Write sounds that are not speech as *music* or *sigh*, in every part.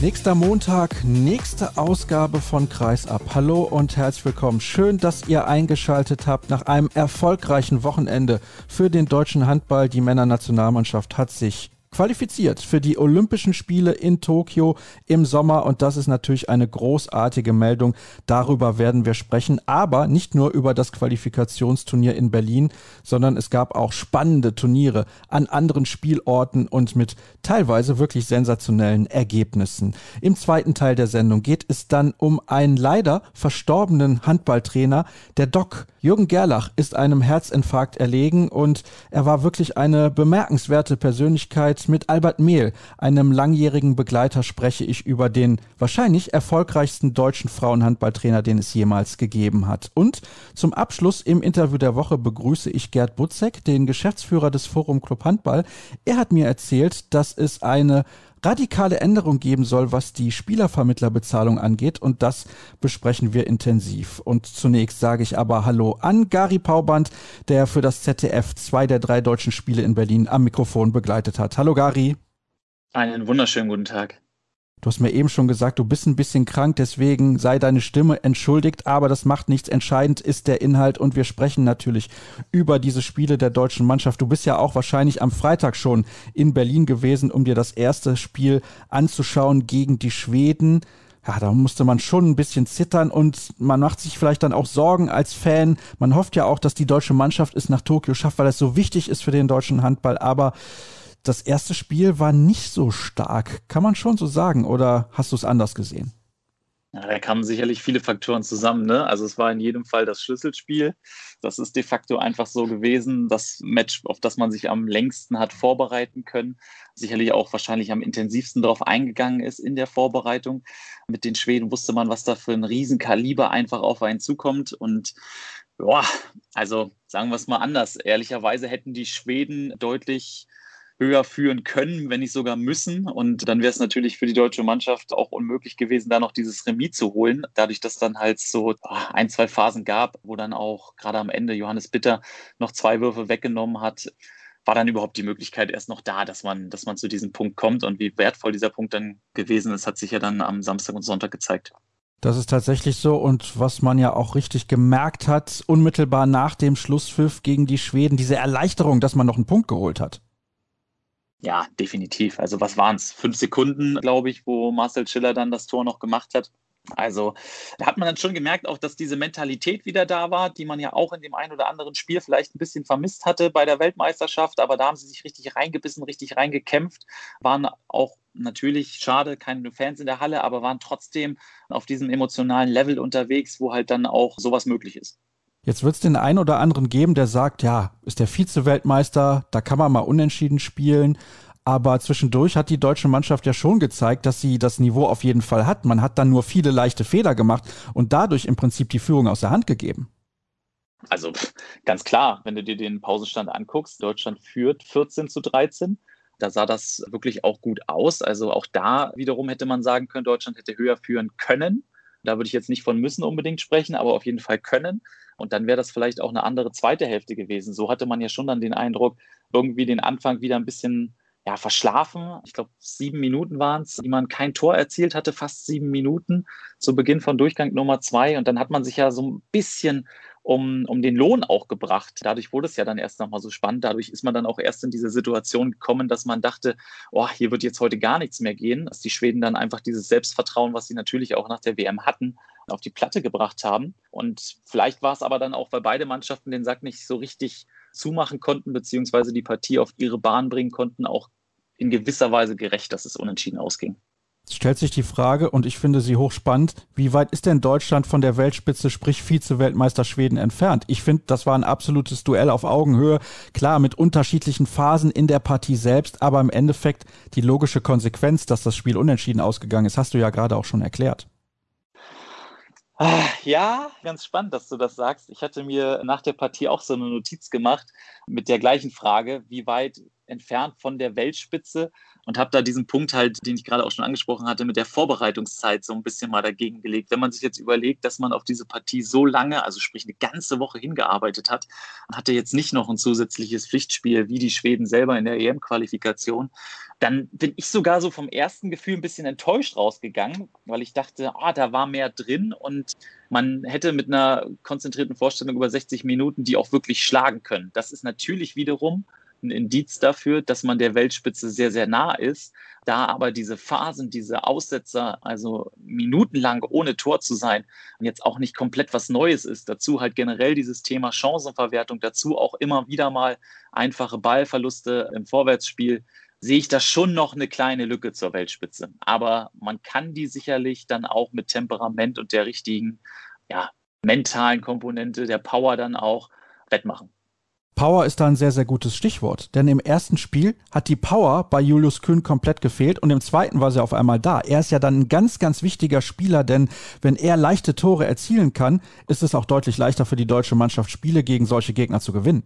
Nächster Montag, nächste Ausgabe von Kreisab. Hallo und herzlich willkommen. Schön, dass ihr eingeschaltet habt nach einem erfolgreichen Wochenende für den deutschen Handball. Die Männernationalmannschaft hat sich qualifiziert für die Olympischen Spiele in Tokio im Sommer und das ist natürlich eine großartige Meldung. Darüber werden wir sprechen, aber nicht nur über das Qualifikationsturnier in Berlin, sondern es gab auch spannende Turniere an anderen Spielorten und mit teilweise wirklich sensationellen Ergebnissen. Im zweiten Teil der Sendung geht es dann um einen leider verstorbenen Handballtrainer, der Doc Jürgen Gerlach ist einem Herzinfarkt erlegen und er war wirklich eine bemerkenswerte Persönlichkeit mit Albert Mehl, einem langjährigen Begleiter, spreche ich über den wahrscheinlich erfolgreichsten deutschen Frauenhandballtrainer, den es jemals gegeben hat. Und zum Abschluss im Interview der Woche begrüße ich Gerd Butzek, den Geschäftsführer des Forum Club Handball. Er hat mir erzählt, dass es eine radikale Änderung geben soll, was die Spielervermittlerbezahlung angeht. Und das besprechen wir intensiv. Und zunächst sage ich aber Hallo an Gary Pauband, der für das ZDF zwei der drei deutschen Spiele in Berlin am Mikrofon begleitet hat. Hallo Gary. Einen wunderschönen guten Tag. Du hast mir eben schon gesagt, du bist ein bisschen krank, deswegen sei deine Stimme entschuldigt, aber das macht nichts. Entscheidend ist der Inhalt und wir sprechen natürlich über diese Spiele der deutschen Mannschaft. Du bist ja auch wahrscheinlich am Freitag schon in Berlin gewesen, um dir das erste Spiel anzuschauen gegen die Schweden. Ja, da musste man schon ein bisschen zittern und man macht sich vielleicht dann auch Sorgen als Fan. Man hofft ja auch, dass die deutsche Mannschaft es nach Tokio schafft, weil es so wichtig ist für den deutschen Handball. Aber das erste Spiel war nicht so stark. Kann man schon so sagen oder hast du es anders gesehen? Ja, da kamen sicherlich viele Faktoren zusammen. Ne? Also es war in jedem Fall das Schlüsselspiel. Das ist de facto einfach so gewesen, das Match, auf das man sich am längsten hat vorbereiten können. Sicherlich auch wahrscheinlich am intensivsten darauf eingegangen ist in der Vorbereitung. Mit den Schweden wusste man, was da für ein Riesenkaliber einfach auf einen zukommt. Und ja, also sagen wir es mal anders. Ehrlicherweise hätten die Schweden deutlich höher führen können, wenn nicht sogar müssen. Und dann wäre es natürlich für die deutsche Mannschaft auch unmöglich gewesen, da noch dieses Remis zu holen. Dadurch, dass dann halt so ah, ein, zwei Phasen gab, wo dann auch gerade am Ende Johannes Bitter noch zwei Würfe weggenommen hat, war dann überhaupt die Möglichkeit erst noch da, dass man, dass man zu diesem Punkt kommt. Und wie wertvoll dieser Punkt dann gewesen ist, hat sich ja dann am Samstag und Sonntag gezeigt. Das ist tatsächlich so und was man ja auch richtig gemerkt hat, unmittelbar nach dem Schlusspfiff gegen die Schweden, diese Erleichterung, dass man noch einen Punkt geholt hat. Ja, definitiv. Also was waren es? Fünf Sekunden, glaube ich, wo Marcel Schiller dann das Tor noch gemacht hat. Also da hat man dann schon gemerkt, auch dass diese Mentalität wieder da war, die man ja auch in dem einen oder anderen Spiel vielleicht ein bisschen vermisst hatte bei der Weltmeisterschaft. Aber da haben sie sich richtig reingebissen, richtig reingekämpft, waren auch natürlich schade, keine Fans in der Halle, aber waren trotzdem auf diesem emotionalen Level unterwegs, wo halt dann auch sowas möglich ist. Jetzt wird es den einen oder anderen geben, der sagt, ja, ist der Vize-Weltmeister, da kann man mal unentschieden spielen. Aber zwischendurch hat die deutsche Mannschaft ja schon gezeigt, dass sie das Niveau auf jeden Fall hat. Man hat dann nur viele leichte Fehler gemacht und dadurch im Prinzip die Führung aus der Hand gegeben. Also ganz klar, wenn du dir den Pausenstand anguckst, Deutschland führt 14 zu 13. Da sah das wirklich auch gut aus. Also auch da wiederum hätte man sagen können, Deutschland hätte höher führen können. Da würde ich jetzt nicht von müssen unbedingt sprechen, aber auf jeden Fall können. Und dann wäre das vielleicht auch eine andere zweite Hälfte gewesen. So hatte man ja schon dann den Eindruck, irgendwie den Anfang wieder ein bisschen ja, verschlafen. Ich glaube, sieben Minuten waren es, die man kein Tor erzielt hatte, fast sieben Minuten zu Beginn von Durchgang Nummer zwei. Und dann hat man sich ja so ein bisschen um, um den Lohn auch gebracht. Dadurch wurde es ja dann erst nochmal so spannend. Dadurch ist man dann auch erst in diese Situation gekommen, dass man dachte, oh, hier wird jetzt heute gar nichts mehr gehen. Dass die Schweden dann einfach dieses Selbstvertrauen, was sie natürlich auch nach der WM hatten, auf die Platte gebracht haben. Und vielleicht war es aber dann auch, weil beide Mannschaften den Sack nicht so richtig zumachen konnten, beziehungsweise die Partie auf ihre Bahn bringen konnten, auch in gewisser Weise gerecht, dass es unentschieden ausging. Stellt sich die Frage, und ich finde sie hochspannend, wie weit ist denn Deutschland von der Weltspitze, sprich Vize-Weltmeister Schweden entfernt? Ich finde, das war ein absolutes Duell auf Augenhöhe. Klar, mit unterschiedlichen Phasen in der Partie selbst, aber im Endeffekt die logische Konsequenz, dass das Spiel unentschieden ausgegangen ist, hast du ja gerade auch schon erklärt. Ah, ja, ganz spannend, dass du das sagst. Ich hatte mir nach der Partie auch so eine Notiz gemacht mit der gleichen Frage, wie weit entfernt von der Weltspitze und habe da diesen Punkt halt, den ich gerade auch schon angesprochen hatte, mit der Vorbereitungszeit so ein bisschen mal dagegen gelegt. Wenn man sich jetzt überlegt, dass man auf diese Partie so lange, also sprich eine ganze Woche hingearbeitet hat, hatte jetzt nicht noch ein zusätzliches Pflichtspiel wie die Schweden selber in der EM-Qualifikation, dann bin ich sogar so vom ersten Gefühl ein bisschen enttäuscht rausgegangen, weil ich dachte, ah, da war mehr drin und man hätte mit einer konzentrierten Vorstellung über 60 Minuten die auch wirklich schlagen können. Das ist natürlich wiederum ein Indiz dafür, dass man der Weltspitze sehr, sehr nah ist. Da aber diese Phasen, diese Aussetzer, also minutenlang ohne Tor zu sein, jetzt auch nicht komplett was Neues ist. Dazu halt generell dieses Thema Chancenverwertung, dazu auch immer wieder mal einfache Ballverluste im Vorwärtsspiel, sehe ich da schon noch eine kleine Lücke zur Weltspitze. Aber man kann die sicherlich dann auch mit Temperament und der richtigen, ja, mentalen Komponente, der Power dann auch wettmachen. Power ist da ein sehr, sehr gutes Stichwort. Denn im ersten Spiel hat die Power bei Julius Kühn komplett gefehlt und im zweiten war sie auf einmal da. Er ist ja dann ein ganz, ganz wichtiger Spieler, denn wenn er leichte Tore erzielen kann, ist es auch deutlich leichter für die deutsche Mannschaft, Spiele gegen solche Gegner zu gewinnen.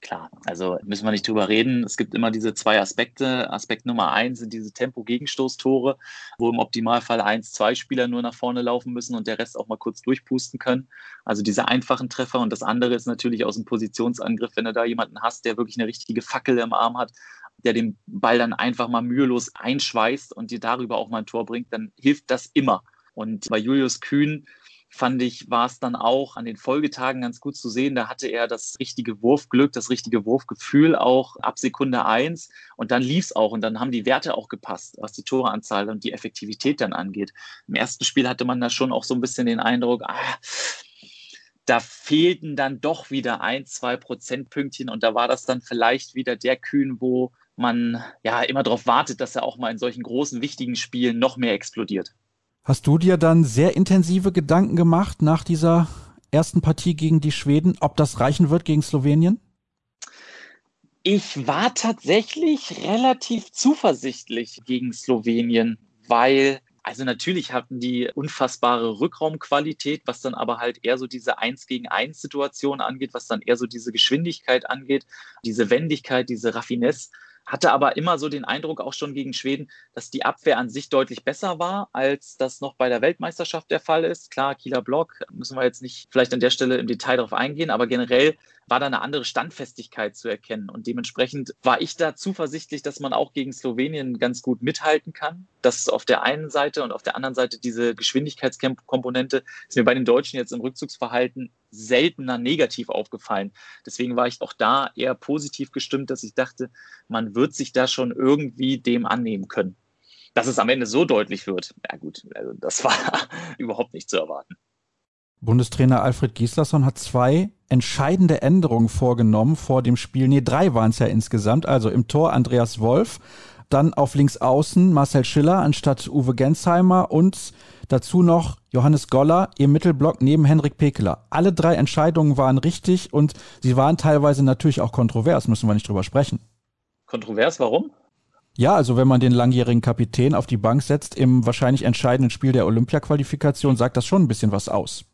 Klar, also müssen wir nicht drüber reden. Es gibt immer diese zwei Aspekte. Aspekt Nummer eins sind diese Tempo-Gegenstoßtore, wo im Optimalfall eins, zwei Spieler nur nach vorne laufen müssen und der Rest auch mal kurz durchpusten können. Also diese einfachen Treffer. Und das andere ist natürlich aus dem Positionsangriff, wenn du da jemanden hast, der wirklich eine richtige Fackel im Arm hat, der den Ball dann einfach mal mühelos einschweißt und dir darüber auch mal ein Tor bringt, dann hilft das immer. Und bei Julius Kühn fand ich, war es dann auch an den Folgetagen ganz gut zu sehen. Da hatte er das richtige Wurfglück, das richtige Wurfgefühl auch ab Sekunde eins und dann lief es auch und dann haben die Werte auch gepasst, was die Toreanzahl und die Effektivität dann angeht. Im ersten Spiel hatte man da schon auch so ein bisschen den Eindruck, ah, da fehlten dann doch wieder ein, zwei Prozentpünktchen und da war das dann vielleicht wieder der Kühn, wo man ja immer darauf wartet, dass er auch mal in solchen großen, wichtigen Spielen noch mehr explodiert. Hast du dir dann sehr intensive Gedanken gemacht nach dieser ersten Partie gegen die Schweden, ob das reichen wird gegen Slowenien? Ich war tatsächlich relativ zuversichtlich gegen Slowenien, weil also natürlich hatten die unfassbare Rückraumqualität, was dann aber halt eher so diese Eins gegen Eins Situation angeht, was dann eher so diese Geschwindigkeit angeht, diese Wendigkeit, diese Raffinesse hatte aber immer so den Eindruck, auch schon gegen Schweden, dass die Abwehr an sich deutlich besser war, als das noch bei der Weltmeisterschaft der Fall ist. Klar, Kieler Block, müssen wir jetzt nicht vielleicht an der Stelle im Detail darauf eingehen, aber generell war da eine andere Standfestigkeit zu erkennen. Und dementsprechend war ich da zuversichtlich, dass man auch gegen Slowenien ganz gut mithalten kann. Das auf der einen Seite und auf der anderen Seite diese Geschwindigkeitskomponente ist mir bei den Deutschen jetzt im Rückzugsverhalten seltener negativ aufgefallen. Deswegen war ich auch da eher positiv gestimmt, dass ich dachte, man wird sich da schon irgendwie dem annehmen können. Dass es am Ende so deutlich wird, ja gut, also das *laughs* war überhaupt nicht zu erwarten. Bundestrainer Alfred Gislason hat zwei entscheidende Änderungen vorgenommen vor dem Spiel. Nee, drei waren es ja insgesamt. Also im Tor Andreas Wolf, dann auf links außen Marcel Schiller anstatt Uwe Gensheimer und dazu noch Johannes Goller im Mittelblock neben Henrik Pekeler. Alle drei Entscheidungen waren richtig und sie waren teilweise natürlich auch kontrovers, müssen wir nicht drüber sprechen. Kontrovers, warum? Ja, also wenn man den langjährigen Kapitän auf die Bank setzt im wahrscheinlich entscheidenden Spiel der Olympiaqualifikation, sagt das schon ein bisschen was aus.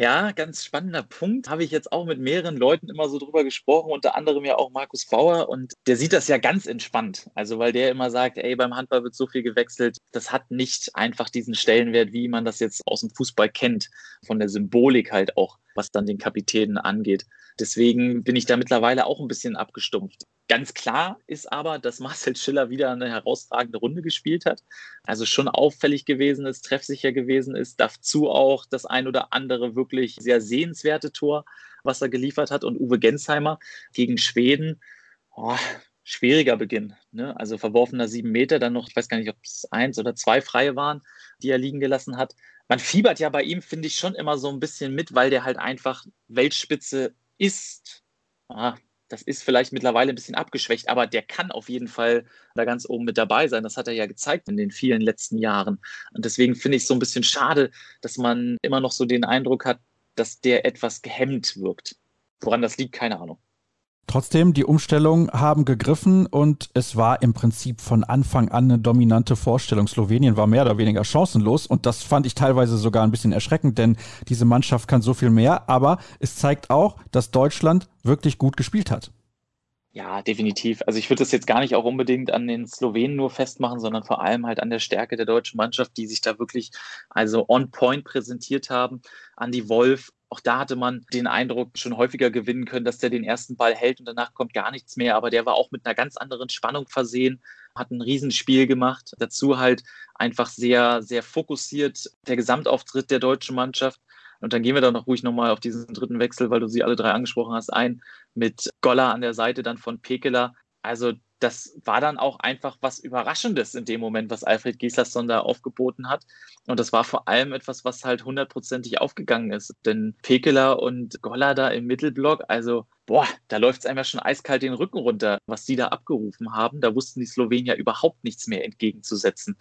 Ja, ganz spannender Punkt. Habe ich jetzt auch mit mehreren Leuten immer so drüber gesprochen, unter anderem ja auch Markus Bauer. Und der sieht das ja ganz entspannt. Also, weil der immer sagt, ey, beim Handball wird so viel gewechselt. Das hat nicht einfach diesen Stellenwert, wie man das jetzt aus dem Fußball kennt. Von der Symbolik halt auch, was dann den Kapitänen angeht. Deswegen bin ich da mittlerweile auch ein bisschen abgestumpft. Ganz klar ist aber, dass Marcel Schiller wieder eine herausragende Runde gespielt hat. Also schon auffällig gewesen ist, treffsicher gewesen ist. Dazu auch das ein oder andere wirklich sehr sehenswerte Tor, was er geliefert hat. Und Uwe Gensheimer gegen Schweden, oh, schwieriger Beginn. Ne? Also verworfener sieben Meter, dann noch, ich weiß gar nicht, ob es eins oder zwei freie waren, die er liegen gelassen hat. Man fiebert ja bei ihm, finde ich, schon immer so ein bisschen mit, weil der halt einfach Weltspitze ist, ah, das ist vielleicht mittlerweile ein bisschen abgeschwächt, aber der kann auf jeden Fall da ganz oben mit dabei sein. Das hat er ja gezeigt in den vielen letzten Jahren. Und deswegen finde ich es so ein bisschen schade, dass man immer noch so den Eindruck hat, dass der etwas gehemmt wirkt. Woran das liegt, keine Ahnung. Trotzdem, die Umstellungen haben gegriffen und es war im Prinzip von Anfang an eine dominante Vorstellung. Slowenien war mehr oder weniger chancenlos und das fand ich teilweise sogar ein bisschen erschreckend, denn diese Mannschaft kann so viel mehr, aber es zeigt auch, dass Deutschland wirklich gut gespielt hat. Ja, definitiv. Also ich würde das jetzt gar nicht auch unbedingt an den Slowenen nur festmachen, sondern vor allem halt an der Stärke der deutschen Mannschaft, die sich da wirklich also on point präsentiert haben. Andy Wolf, auch da hatte man den Eindruck schon häufiger gewinnen können, dass der den ersten Ball hält und danach kommt gar nichts mehr. Aber der war auch mit einer ganz anderen Spannung versehen, hat ein Riesenspiel gemacht. Dazu halt einfach sehr, sehr fokussiert der Gesamtauftritt der deutschen Mannschaft. Und dann gehen wir dann noch ruhig nochmal auf diesen dritten Wechsel, weil du sie alle drei angesprochen hast, ein mit Goller an der Seite dann von Pekela. Also das war dann auch einfach was Überraschendes in dem Moment, was Alfred Gislason da aufgeboten hat. Und das war vor allem etwas, was halt hundertprozentig aufgegangen ist. Denn Pekela und Golla da im Mittelblock, also boah, da läuft es einem ja schon eiskalt den Rücken runter, was die da abgerufen haben. Da wussten die Slowenier überhaupt nichts mehr entgegenzusetzen.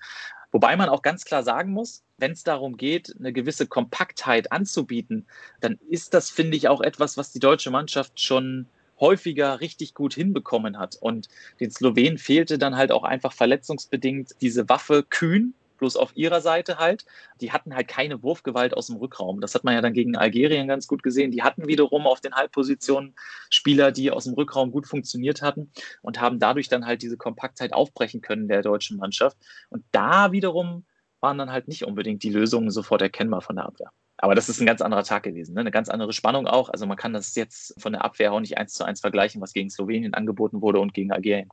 Wobei man auch ganz klar sagen muss, wenn es darum geht, eine gewisse Kompaktheit anzubieten, dann ist das, finde ich, auch etwas, was die deutsche Mannschaft schon häufiger richtig gut hinbekommen hat. Und den Slowenen fehlte dann halt auch einfach verletzungsbedingt diese Waffe kühn, bloß auf ihrer Seite halt. Die hatten halt keine Wurfgewalt aus dem Rückraum. Das hat man ja dann gegen Algerien ganz gut gesehen. Die hatten wiederum auf den Halbpositionen Spieler, die aus dem Rückraum gut funktioniert hatten und haben dadurch dann halt diese Kompaktheit aufbrechen können der deutschen Mannschaft. Und da wiederum waren dann halt nicht unbedingt die Lösungen sofort erkennbar von der Abwehr. Aber das ist ein ganz anderer Tag gewesen, ne? eine ganz andere Spannung auch. Also man kann das jetzt von der Abwehr auch nicht eins zu eins vergleichen, was gegen Slowenien angeboten wurde und gegen Algerien.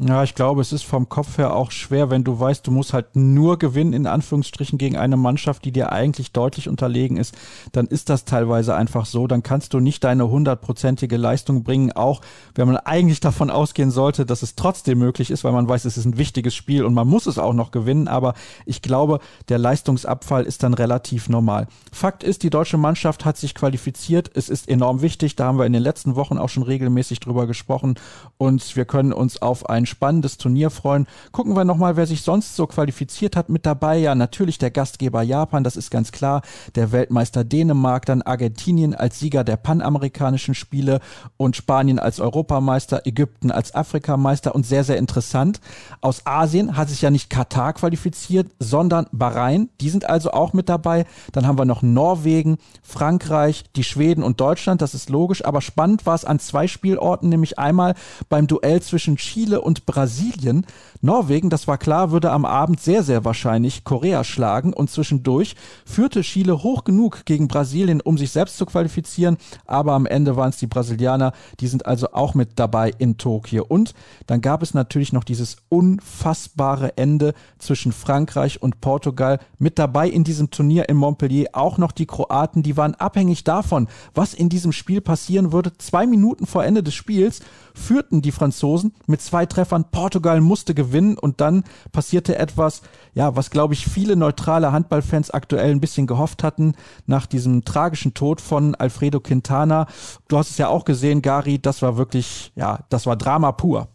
Ja, ich glaube, es ist vom Kopf her auch schwer, wenn du weißt, du musst halt nur gewinnen, in Anführungsstrichen, gegen eine Mannschaft, die dir eigentlich deutlich unterlegen ist, dann ist das teilweise einfach so. Dann kannst du nicht deine hundertprozentige Leistung bringen, auch wenn man eigentlich davon ausgehen sollte, dass es trotzdem möglich ist, weil man weiß, es ist ein wichtiges Spiel und man muss es auch noch gewinnen. Aber ich glaube, der Leistungsabfall ist dann relativ normal. Fakt ist, die deutsche Mannschaft hat sich qualifiziert. Es ist enorm wichtig. Da haben wir in den letzten Wochen auch schon regelmäßig drüber gesprochen und wir können uns auf ein spannendes Turnier freuen. Gucken wir nochmal, wer sich sonst so qualifiziert hat mit dabei. Ja, natürlich der Gastgeber Japan, das ist ganz klar. Der Weltmeister Dänemark, dann Argentinien als Sieger der panamerikanischen Spiele und Spanien als Europameister, Ägypten als Afrikameister und sehr, sehr interessant. Aus Asien hat sich ja nicht Katar qualifiziert, sondern Bahrain. Die sind also auch mit dabei. Dann haben wir noch Norwegen, Frankreich, die Schweden und Deutschland. Das ist logisch. Aber spannend war es an zwei Spielorten, nämlich einmal beim Duell zwischen Chile und Brasilien. Norwegen, das war klar, würde am Abend sehr, sehr wahrscheinlich Korea schlagen und zwischendurch führte Chile hoch genug gegen Brasilien, um sich selbst zu qualifizieren, aber am Ende waren es die Brasilianer, die sind also auch mit dabei in Tokio. Und dann gab es natürlich noch dieses unfassbare Ende zwischen Frankreich und Portugal. Mit dabei in diesem Turnier in Montpellier auch noch die Kroaten, die waren abhängig davon, was in diesem Spiel passieren würde. Zwei Minuten vor Ende des Spiels führten die Franzosen mit zwei Treffern. Portugal musste gewinnen und dann passierte etwas, ja, was glaube ich viele neutrale Handballfans aktuell ein bisschen gehofft hatten nach diesem tragischen Tod von Alfredo Quintana. Du hast es ja auch gesehen, Gary, das war wirklich, ja, das war Drama pur.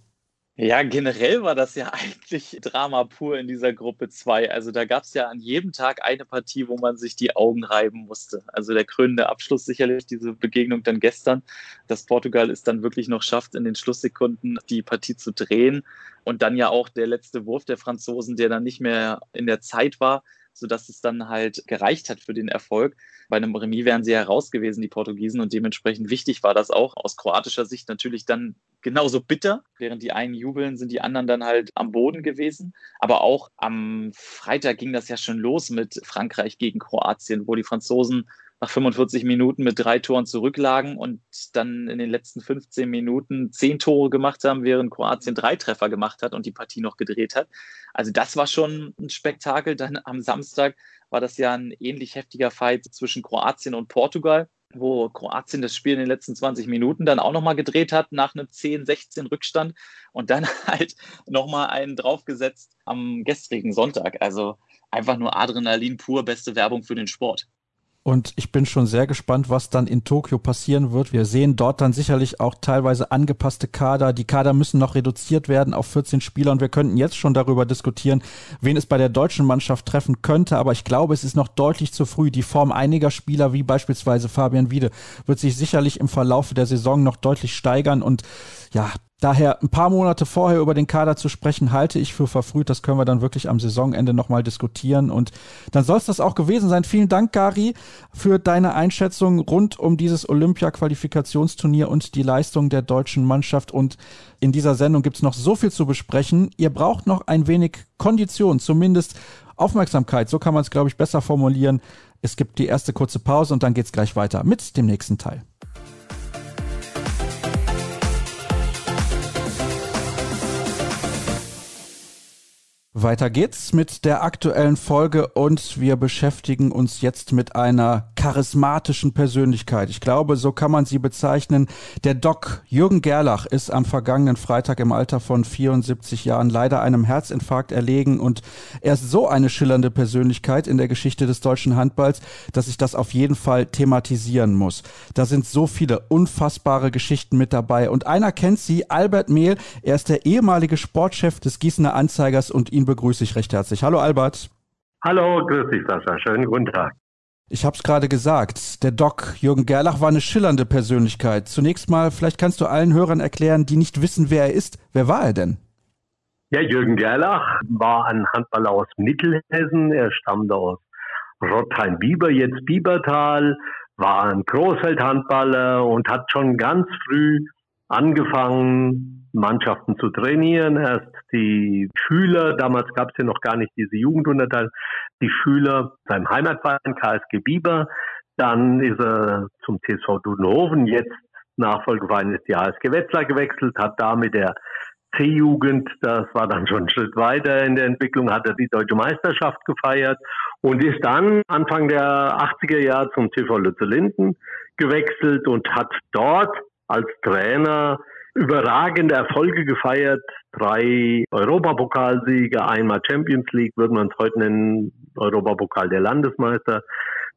Ja, generell war das ja *laughs* eigentlich Drama pur in dieser Gruppe 2. Also da gab es ja an jedem Tag eine Partie, wo man sich die Augen reiben musste. Also der krönende Abschluss sicherlich, diese Begegnung dann gestern, dass Portugal es dann wirklich noch schafft, in den Schlusssekunden die Partie zu drehen. Und dann ja auch der letzte Wurf der Franzosen, der dann nicht mehr in der Zeit war, sodass es dann halt gereicht hat für den Erfolg. Bei einem Remis wären sie ja raus gewesen, die Portugiesen, und dementsprechend wichtig war das auch. Aus kroatischer Sicht natürlich dann genauso bitter. Während die einen jubeln, sind die anderen dann halt am Boden gewesen. Aber auch am Freitag ging das ja schon los mit Frankreich gegen Kroatien, wo die Franzosen nach 45 Minuten mit drei Toren zurücklagen und dann in den letzten 15 Minuten zehn Tore gemacht haben, während Kroatien drei Treffer gemacht hat und die Partie noch gedreht hat. Also das war schon ein Spektakel. Dann am Samstag war das ja ein ähnlich heftiger Fight zwischen Kroatien und Portugal wo Kroatien das Spiel in den letzten 20 Minuten dann auch nochmal gedreht hat nach einem 10-16 Rückstand und dann *laughs* halt nochmal einen draufgesetzt am gestrigen Sonntag. Also einfach nur Adrenalin pur, beste Werbung für den Sport. Und ich bin schon sehr gespannt, was dann in Tokio passieren wird. Wir sehen dort dann sicherlich auch teilweise angepasste Kader. Die Kader müssen noch reduziert werden auf 14 Spieler und wir könnten jetzt schon darüber diskutieren, wen es bei der deutschen Mannschaft treffen könnte. Aber ich glaube, es ist noch deutlich zu früh. Die Form einiger Spieler, wie beispielsweise Fabian Wiede, wird sich sicherlich im Verlauf der Saison noch deutlich steigern und ja, Daher ein paar Monate vorher über den Kader zu sprechen, halte ich für verfrüht. Das können wir dann wirklich am Saisonende nochmal diskutieren. Und dann soll es das auch gewesen sein. Vielen Dank, Gary, für deine Einschätzung rund um dieses Olympia-Qualifikationsturnier und die Leistung der deutschen Mannschaft. Und in dieser Sendung gibt es noch so viel zu besprechen. Ihr braucht noch ein wenig Kondition, zumindest Aufmerksamkeit. So kann man es, glaube ich, besser formulieren. Es gibt die erste kurze Pause und dann geht es gleich weiter mit dem nächsten Teil. Weiter geht's mit der aktuellen Folge und wir beschäftigen uns jetzt mit einer charismatischen Persönlichkeit. Ich glaube, so kann man sie bezeichnen. Der Doc Jürgen Gerlach ist am vergangenen Freitag im Alter von 74 Jahren leider einem Herzinfarkt erlegen und er ist so eine schillernde Persönlichkeit in der Geschichte des deutschen Handballs, dass ich das auf jeden Fall thematisieren muss. Da sind so viele unfassbare Geschichten mit dabei und einer kennt sie, Albert Mehl. Er ist der ehemalige Sportchef des Gießener Anzeigers und ihn begrüße ich recht herzlich. Hallo Albert. Hallo, grüß dich Sascha, schönen guten Tag. Ich habe es gerade gesagt, der Doc Jürgen Gerlach war eine schillernde Persönlichkeit. Zunächst mal, vielleicht kannst du allen Hörern erklären, die nicht wissen, wer er ist. Wer war er denn? Ja, Jürgen Gerlach war ein Handballer aus Mittelhessen. Er stammte aus Rottheim-Bieber, jetzt Biebertal, war ein Großfeldhandballer und hat schon ganz früh angefangen, Mannschaften zu trainieren. Erst die Schüler, damals gab es ja noch gar nicht diese Jugendunterteil, die Schüler beim Heimatverein KSG Bieber. Dann ist er zum TSV Dudenhofen, jetzt Nachfolgeverein ist die ASG Wetzlar gewechselt, hat da mit der C-Jugend, das war dann schon ein Schritt weiter in der Entwicklung, hat er die deutsche Meisterschaft gefeiert und ist dann Anfang der 80er Jahre zum TV Lütze Linden gewechselt und hat dort als Trainer überragende Erfolge gefeiert. Drei Europapokalsiege, einmal Champions League, würde man es heute nennen, Europapokal der Landesmeister.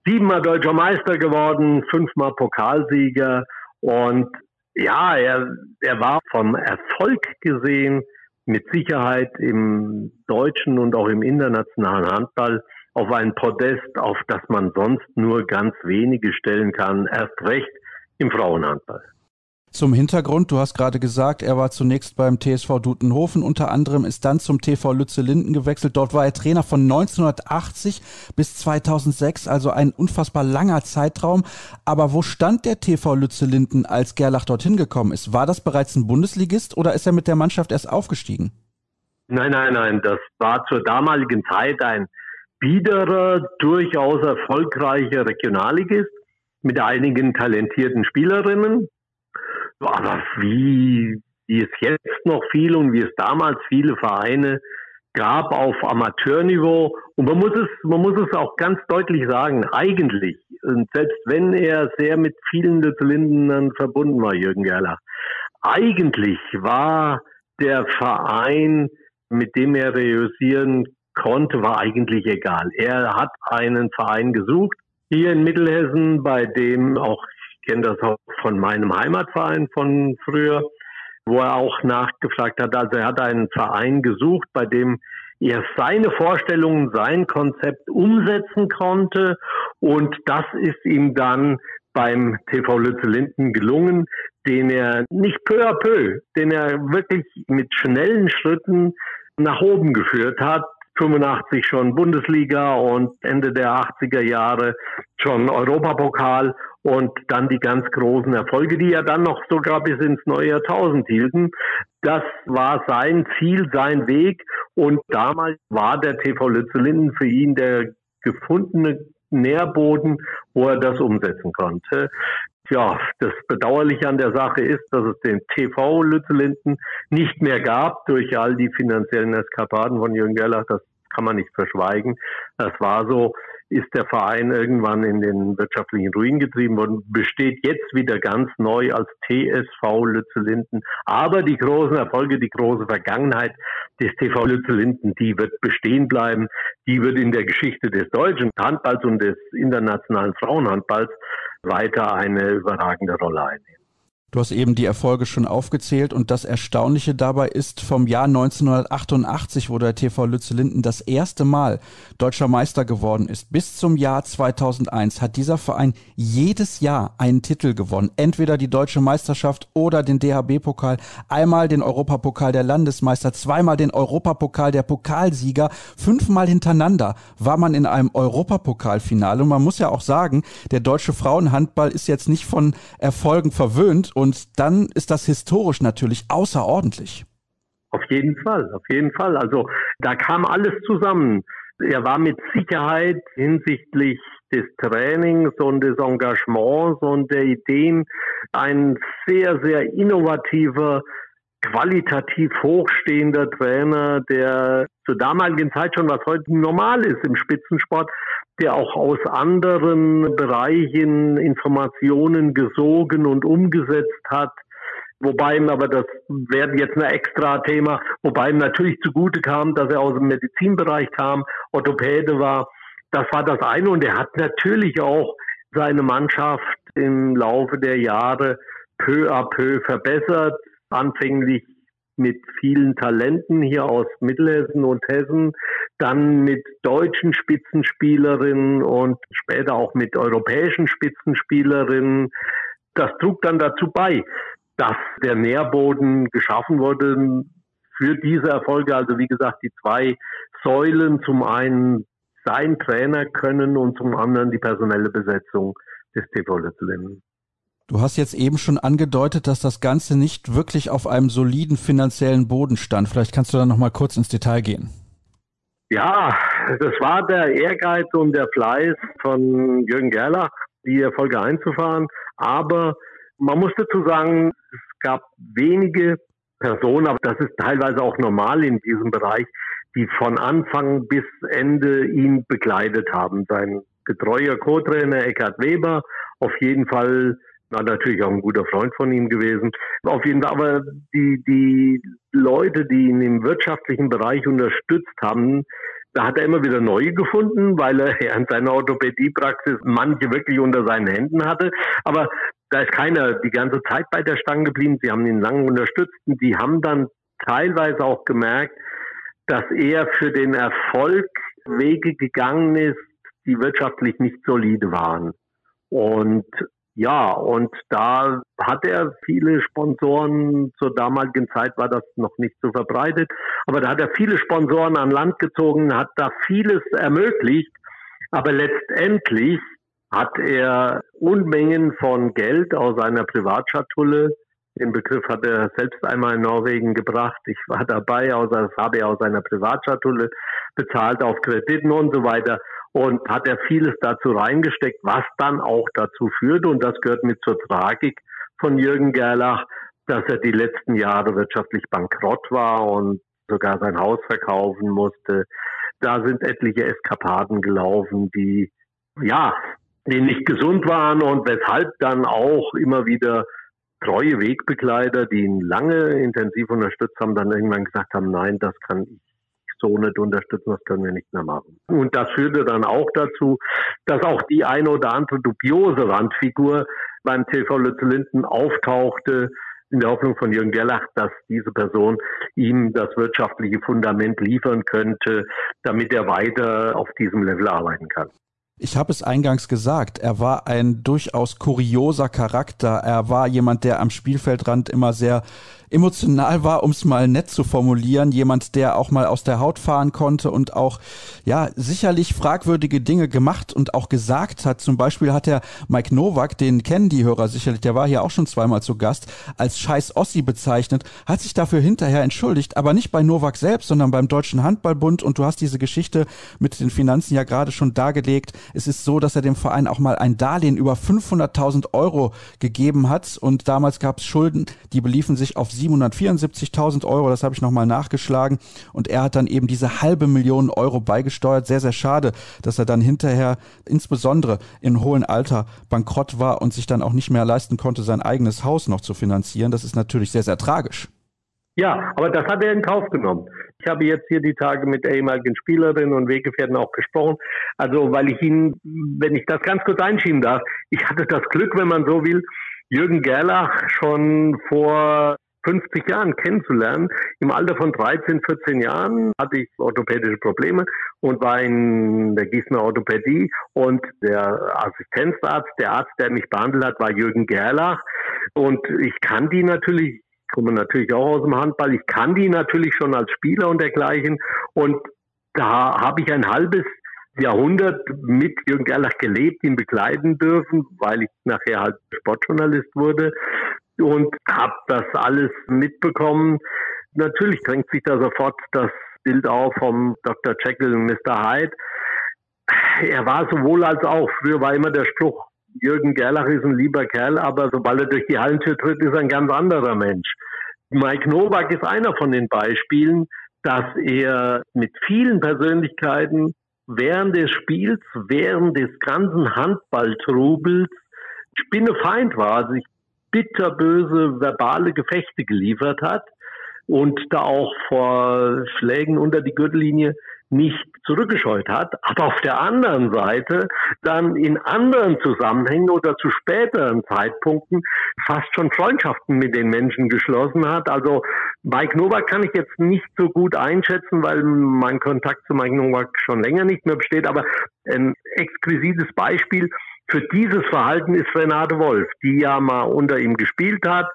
Siebenmal deutscher Meister geworden, fünfmal Pokalsieger. Und ja, er, er war vom Erfolg gesehen mit Sicherheit im deutschen und auch im internationalen Handball auf ein Podest, auf das man sonst nur ganz wenige stellen kann, erst recht im Frauenhandball. Zum Hintergrund, du hast gerade gesagt, er war zunächst beim TSV Dutenhofen, unter anderem ist dann zum TV Lütze Linden gewechselt. Dort war er Trainer von 1980 bis 2006, also ein unfassbar langer Zeitraum. Aber wo stand der TV Lütze Linden, als Gerlach dorthin gekommen ist? War das bereits ein Bundesligist oder ist er mit der Mannschaft erst aufgestiegen? Nein, nein, nein, das war zur damaligen Zeit ein biederer, durchaus erfolgreicher Regionalligist mit einigen talentierten Spielerinnen. Aber wie, wie es jetzt noch viel und wie es damals viele Vereine gab auf Amateurniveau. Und man muss es, man muss es auch ganz deutlich sagen, eigentlich, selbst wenn er sehr mit vielen Lindern verbunden war, Jürgen Gerlach, eigentlich war der Verein, mit dem er reüssieren konnte, war eigentlich egal. Er hat einen Verein gesucht, hier in Mittelhessen, bei dem auch kenne das auch von meinem Heimatverein von früher, wo er auch nachgefragt hat. Also er hat einen Verein gesucht, bei dem er seine Vorstellungen, sein Konzept umsetzen konnte. Und das ist ihm dann beim TV Lütze Linden gelungen, den er nicht peu à peu, den er wirklich mit schnellen Schritten nach oben geführt hat. 85 schon Bundesliga und Ende der 80er Jahre schon Europapokal und dann die ganz großen Erfolge, die ja dann noch sogar bis ins neue Jahrtausend hielten. Das war sein Ziel, sein Weg und damals war der TV Lützelinden für ihn der gefundene Nährboden, wo er das umsetzen konnte. Ja, das Bedauerliche an der Sache ist, dass es den TV Lützelinden nicht mehr gab durch all die finanziellen Eskapaden von Jürgen Gerlach. Das kann man nicht verschweigen. Das war so. Ist der Verein irgendwann in den wirtschaftlichen Ruin getrieben worden, besteht jetzt wieder ganz neu als TSV Lützellinden. Aber die großen Erfolge, die große Vergangenheit des TV Lützellinden, die wird bestehen bleiben. Die wird in der Geschichte des deutschen Handballs und des internationalen Frauenhandballs weiter eine überragende Rolle einnehmen. Du hast eben die Erfolge schon aufgezählt und das Erstaunliche dabei ist, vom Jahr 1988, wo der TV Lütze Linden das erste Mal deutscher Meister geworden ist, bis zum Jahr 2001 hat dieser Verein jedes Jahr einen Titel gewonnen. Entweder die deutsche Meisterschaft oder den DHB-Pokal, einmal den Europapokal der Landesmeister, zweimal den Europapokal der Pokalsieger, fünfmal hintereinander war man in einem Europapokalfinale und man muss ja auch sagen, der deutsche Frauenhandball ist jetzt nicht von Erfolgen verwöhnt und dann ist das historisch natürlich außerordentlich. Auf jeden Fall, auf jeden Fall. Also da kam alles zusammen. Er war mit Sicherheit hinsichtlich des Trainings und des Engagements und der Ideen ein sehr, sehr innovativer, qualitativ hochstehender Trainer, der zur damaligen Zeit schon, was heute normal ist im Spitzensport, der auch aus anderen Bereichen Informationen gesogen und umgesetzt hat. Wobei ihm aber das wäre jetzt ein extra Thema, wobei ihm natürlich zugute kam, dass er aus dem Medizinbereich kam, Orthopäde war. Das war das eine und er hat natürlich auch seine Mannschaft im Laufe der Jahre peu à peu verbessert. Anfänglich mit vielen Talenten hier aus Mittelhessen und Hessen, dann mit deutschen Spitzenspielerinnen und später auch mit europäischen Spitzenspielerinnen. Das trug dann dazu bei, dass der Nährboden geschaffen wurde für diese Erfolge. Also wie gesagt, die zwei Säulen, zum einen sein Trainer können und zum anderen die personelle Besetzung des TV Lützlin. Du hast jetzt eben schon angedeutet, dass das Ganze nicht wirklich auf einem soliden finanziellen Boden stand. Vielleicht kannst du da noch mal kurz ins Detail gehen. Ja, das war der Ehrgeiz und der Fleiß von Jürgen Gerlach, die Erfolge einzufahren. Aber man muss dazu sagen, es gab wenige Personen, aber das ist teilweise auch normal in diesem Bereich, die von Anfang bis Ende ihn begleitet haben. Sein getreuer Co-Trainer Eckhard Weber, auf jeden Fall war natürlich auch ein guter Freund von ihm gewesen. Auf jeden Fall, aber die, die Leute, die ihn im wirtschaftlichen Bereich unterstützt haben, da hat er immer wieder neue gefunden, weil er *laughs* in seiner Orthopädiepraxis manche wirklich unter seinen Händen hatte. Aber da ist keiner die ganze Zeit bei der Stange geblieben. Sie haben ihn lange unterstützt und die haben dann teilweise auch gemerkt, dass er für den Erfolg Wege gegangen ist, die wirtschaftlich nicht solide waren. Und ja, und da hat er viele Sponsoren. Zur damaligen Zeit war das noch nicht so verbreitet. Aber da hat er viele Sponsoren an Land gezogen, hat da vieles ermöglicht. Aber letztendlich hat er Unmengen von Geld aus seiner Privatschatulle den Begriff hat er selbst einmal in Norwegen gebracht. Ich war dabei, das habe er aus seiner Privatschatulle bezahlt auf Krediten und so weiter und hat er vieles dazu reingesteckt, was dann auch dazu führte, und das gehört mit zur Tragik von Jürgen Gerlach, dass er die letzten Jahre wirtschaftlich bankrott war und sogar sein Haus verkaufen musste. Da sind etliche Eskapaden gelaufen, die, ja, die nicht gesund waren und weshalb dann auch immer wieder treue Wegbegleiter, die ihn lange intensiv unterstützt haben, dann irgendwann gesagt haben, nein, das kann ich so nicht unterstützen, das können wir nicht mehr machen. Und das führte dann auch dazu, dass auch die eine oder andere dubiose Randfigur beim TV Lütze-Linden auftauchte, in der Hoffnung von Jürgen Gerlach, dass diese Person ihm das wirtschaftliche Fundament liefern könnte, damit er weiter auf diesem Level arbeiten kann. Ich habe es eingangs gesagt, er war ein durchaus kurioser Charakter. Er war jemand, der am Spielfeldrand immer sehr emotional war, um es mal nett zu formulieren. Jemand, der auch mal aus der Haut fahren konnte und auch, ja, sicherlich fragwürdige Dinge gemacht und auch gesagt hat. Zum Beispiel hat er Mike Nowak, den kennen die Hörer sicherlich, der war hier auch schon zweimal zu Gast, als scheiß Ossi bezeichnet, hat sich dafür hinterher entschuldigt, aber nicht bei Nowak selbst, sondern beim Deutschen Handballbund. Und du hast diese Geschichte mit den Finanzen ja gerade schon dargelegt. Es ist so, dass er dem Verein auch mal ein Darlehen über 500.000 Euro gegeben hat und damals gab es Schulden, die beliefen sich auf 774.000 Euro. Das habe ich nochmal nachgeschlagen und er hat dann eben diese halbe Million Euro beigesteuert. Sehr, sehr schade, dass er dann hinterher insbesondere in hohem Alter bankrott war und sich dann auch nicht mehr leisten konnte, sein eigenes Haus noch zu finanzieren. Das ist natürlich sehr, sehr tragisch. Ja, aber das hat er in Kauf genommen. Ich habe jetzt hier die Tage mit ehemaligen Spielerinnen und Weggefährten auch gesprochen. Also, weil ich ihn, wenn ich das ganz kurz einschieben darf, ich hatte das Glück, wenn man so will, Jürgen Gerlach schon vor 50 Jahren kennenzulernen. Im Alter von 13, 14 Jahren hatte ich orthopädische Probleme und war in der Gießener Orthopädie und der Assistenzarzt, der Arzt, der mich behandelt hat, war Jürgen Gerlach und ich kann die natürlich ich komme natürlich auch aus dem Handball. Ich kann die natürlich schon als Spieler und dergleichen. Und da habe ich ein halbes Jahrhundert mit Jürgen Gerlach gelebt, ihn begleiten dürfen, weil ich nachher halt Sportjournalist wurde und habe das alles mitbekommen. Natürlich drängt sich da sofort das Bild auf vom Dr. Jekyll und Mr. Hyde. Er war sowohl als auch. Früher war immer der Spruch, Jürgen Gerlach ist ein lieber Kerl, aber sobald er durch die Hallentür tritt, ist er ein ganz anderer Mensch. Mike Novak ist einer von den Beispielen, dass er mit vielen Persönlichkeiten während des Spiels, während des ganzen Handballtrubels Spinnefeind war, sich bitterböse verbale Gefechte geliefert hat und da auch vor Schlägen unter die Gürtellinie nicht zurückgescheut hat, aber auf der anderen Seite dann in anderen Zusammenhängen oder zu späteren Zeitpunkten fast schon Freundschaften mit den Menschen geschlossen hat. Also Mike Novak kann ich jetzt nicht so gut einschätzen, weil mein Kontakt zu Mike Novak schon länger nicht mehr besteht, aber ein exquisites Beispiel für dieses Verhalten ist Renate Wolf, die ja mal unter ihm gespielt hat,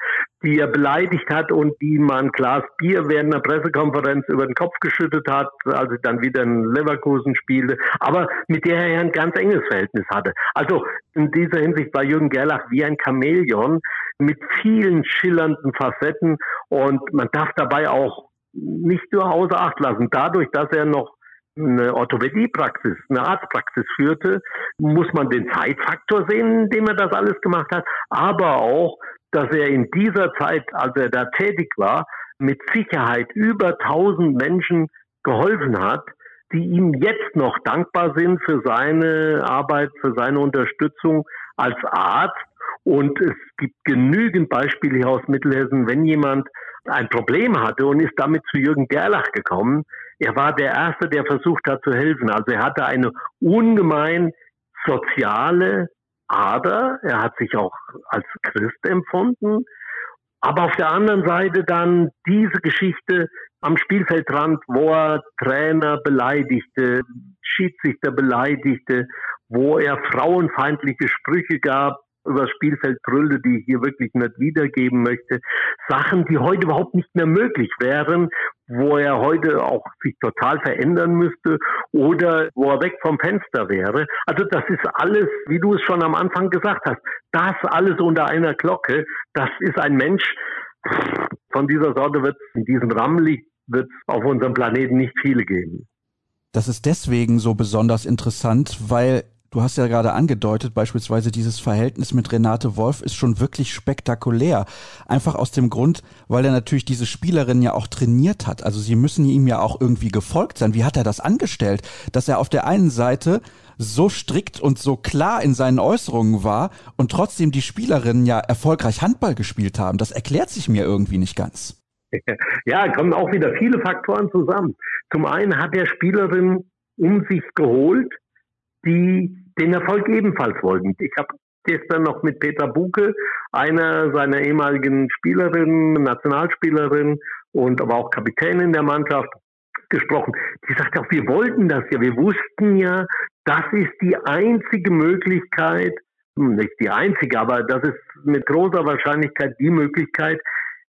die er beleidigt hat und die man ein Glas Bier während einer Pressekonferenz über den Kopf geschüttet hat, als er dann wieder in Leverkusen spielte, aber mit der er ein ganz enges Verhältnis hatte. Also in dieser Hinsicht war Jürgen Gerlach wie ein Chamäleon mit vielen schillernden Facetten und man darf dabei auch nicht nur außer Acht lassen, dadurch, dass er noch eine Orthopädiepraxis, eine Arztpraxis führte, muss man den Zeitfaktor sehen, in dem er das alles gemacht hat, aber auch, dass er in dieser Zeit, als er da tätig war, mit Sicherheit über 1000 Menschen geholfen hat, die ihm jetzt noch dankbar sind für seine Arbeit, für seine Unterstützung als Arzt. Und es gibt genügend Beispiele hier aus Mittelhessen, wenn jemand ein Problem hatte und ist damit zu Jürgen Gerlach gekommen, er war der Erste, der versucht hat zu helfen. Also er hatte eine ungemein soziale Ader. Er hat sich auch als Christ empfunden. Aber auf der anderen Seite dann diese Geschichte am Spielfeldrand, wo er Trainer beleidigte, Schiedsrichter beleidigte, wo er frauenfeindliche Sprüche gab, übers Spielfeld brüllte, die ich hier wirklich nicht wiedergeben möchte. Sachen, die heute überhaupt nicht mehr möglich wären, wo er heute auch sich total verändern müsste oder wo er weg vom Fenster wäre. Also das ist alles, wie du es schon am Anfang gesagt hast, das alles unter einer Glocke. Das ist ein Mensch, von dieser Sorte wird in diesem Rampenlicht wird auf unserem Planeten nicht viele geben. Das ist deswegen so besonders interessant, weil Du hast ja gerade angedeutet, beispielsweise dieses Verhältnis mit Renate Wolf ist schon wirklich spektakulär. Einfach aus dem Grund, weil er natürlich diese Spielerin ja auch trainiert hat. Also sie müssen ihm ja auch irgendwie gefolgt sein. Wie hat er das angestellt? Dass er auf der einen Seite so strikt und so klar in seinen Äußerungen war und trotzdem die Spielerinnen ja erfolgreich Handball gespielt haben. Das erklärt sich mir irgendwie nicht ganz. *laughs* Ja, kommen auch wieder viele Faktoren zusammen. Zum einen hat er Spielerinnen um sich geholt, die den Erfolg ebenfalls wollten. Ich habe gestern noch mit Peter Buke, einer seiner ehemaligen Spielerinnen, Nationalspielerin und aber auch Kapitänin der Mannschaft, gesprochen. Die sagt auch, wir wollten das ja, wir wussten ja, das ist die einzige Möglichkeit, hm, nicht die einzige, aber das ist mit großer Wahrscheinlichkeit die Möglichkeit,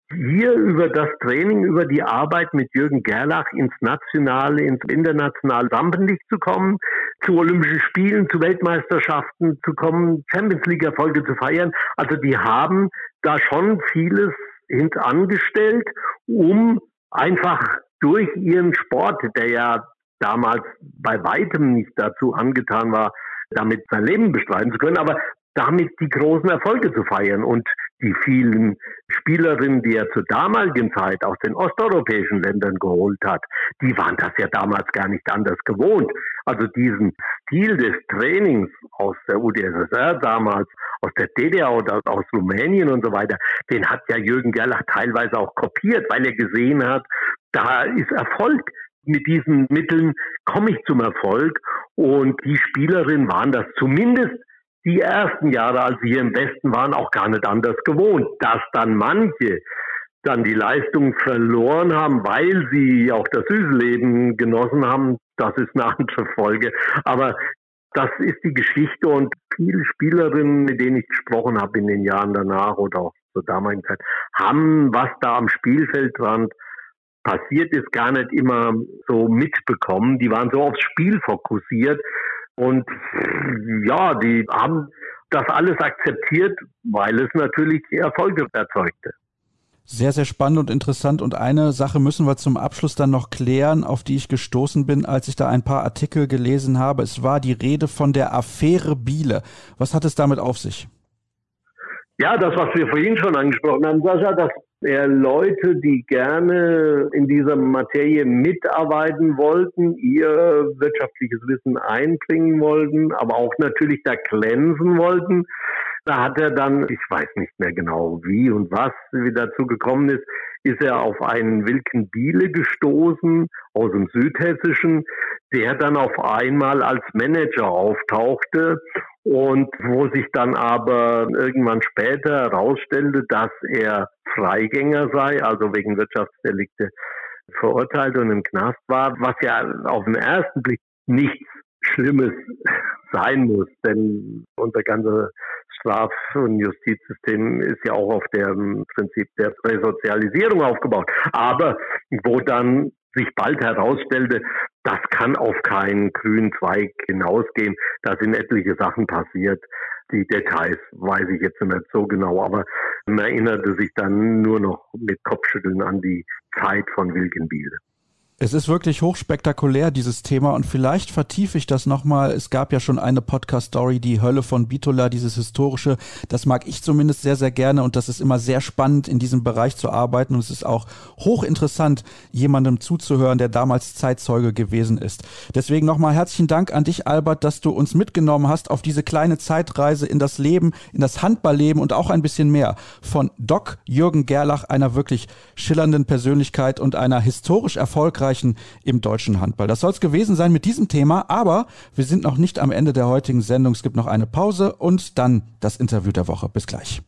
hier über das Training, über die Arbeit mit Jürgen Gerlach ins nationale, ins internationale Rampenlicht zu kommen, zu Olympischen Spielen, zu Weltmeisterschaften zu kommen, Champions League Erfolge zu feiern. Also die haben da schon vieles hintangestellt, um einfach durch ihren Sport, der ja damals bei weitem nicht dazu angetan war, damit sein Leben bestreiten zu können, aber damit die großen Erfolge zu feiern und die vielen Spielerinnen, die er zur damaligen Zeit aus den osteuropäischen Ländern geholt hat, die waren das ja damals gar nicht anders gewohnt. Also diesen Stil des Trainings aus der UdSSR damals, aus der DDR oder aus Rumänien und so weiter, den hat ja Jürgen Gerlach teilweise auch kopiert, weil er gesehen hat, da ist Erfolg. Mit diesen Mitteln komme ich zum Erfolg. Und die Spielerinnen waren das zumindest die ersten Jahre, als sie hier im Westen waren, auch gar nicht anders gewohnt. Dass dann manche dann die Leistung verloren haben, weil sie auch das Süßleben genossen haben, das ist eine *laughs* andere Folge. Aber das ist die Geschichte und viele Spielerinnen, mit denen ich gesprochen habe in den Jahren danach oder auch zur damaligen Zeit, haben, was da am Spielfeldrand passiert ist, gar nicht immer so mitbekommen. Die waren so aufs Spiel fokussiert, und ja, die haben das alles akzeptiert, weil es natürlich Erfolge erzeugte. Sehr, sehr spannend und interessant. Und eine Sache müssen wir zum Abschluss dann noch klären, auf die ich gestoßen bin, als ich da ein paar Artikel gelesen habe. Es war die Rede von der Affäre Biele. Was hat es damit auf sich? Ja, das, was wir vorhin schon angesprochen haben, Sascha, das eher Leute, die gerne in dieser Materie mitarbeiten wollten, ihr wirtschaftliches Wissen einbringen wollten, aber auch natürlich da glänzen wollten. Da hat er dann, ich weiß nicht mehr genau wie und was wie dazu gekommen ist, ist er auf einen Wilken Biele gestoßen aus dem Südhessischen, der dann auf einmal als Manager auftauchte und wo sich dann aber irgendwann später herausstellte, dass er Freigänger sei, also wegen Wirtschaftsdelikte verurteilt und im Knast war, was ja auf den ersten Blick nichts Schlimmes sein muss, denn unser ganzes Straf- und Justizsystem ist ja auch auf dem Prinzip der Resozialisierung aufgebaut. Aber wo dann sich bald herausstellte, das kann auf keinen grünen Zweig hinausgehen. Da sind etliche Sachen passiert. Die Details weiß ich jetzt nicht so genau, aber man erinnerte sich dann nur noch mit Kopfschütteln an die Zeit von Wilkenbiel. Es ist wirklich hochspektakulär, dieses Thema, und vielleicht vertiefe ich das nochmal. Es gab ja schon eine Podcast-Story, die Hölle von Bitola, dieses historische. Das mag ich zumindest sehr, sehr gerne und das ist immer sehr spannend, in diesem Bereich zu arbeiten. Und es ist auch hochinteressant, jemandem zuzuhören, der damals Zeitzeuge gewesen ist. Deswegen nochmal herzlichen Dank an dich, Albert, dass du uns mitgenommen hast auf diese kleine Zeitreise in das Leben, in das Handballleben und auch ein bisschen mehr von Doc Jürgen Gerlach, einer wirklich schillernden Persönlichkeit und einer historisch erfolgreichen erfolgreichen im deutschen Handball. Das soll es gewesen sein mit diesem Thema, aber wir sind noch nicht am Ende der heutigen Sendung. Es gibt noch eine Pause und dann das Interview der Woche. Bis gleich.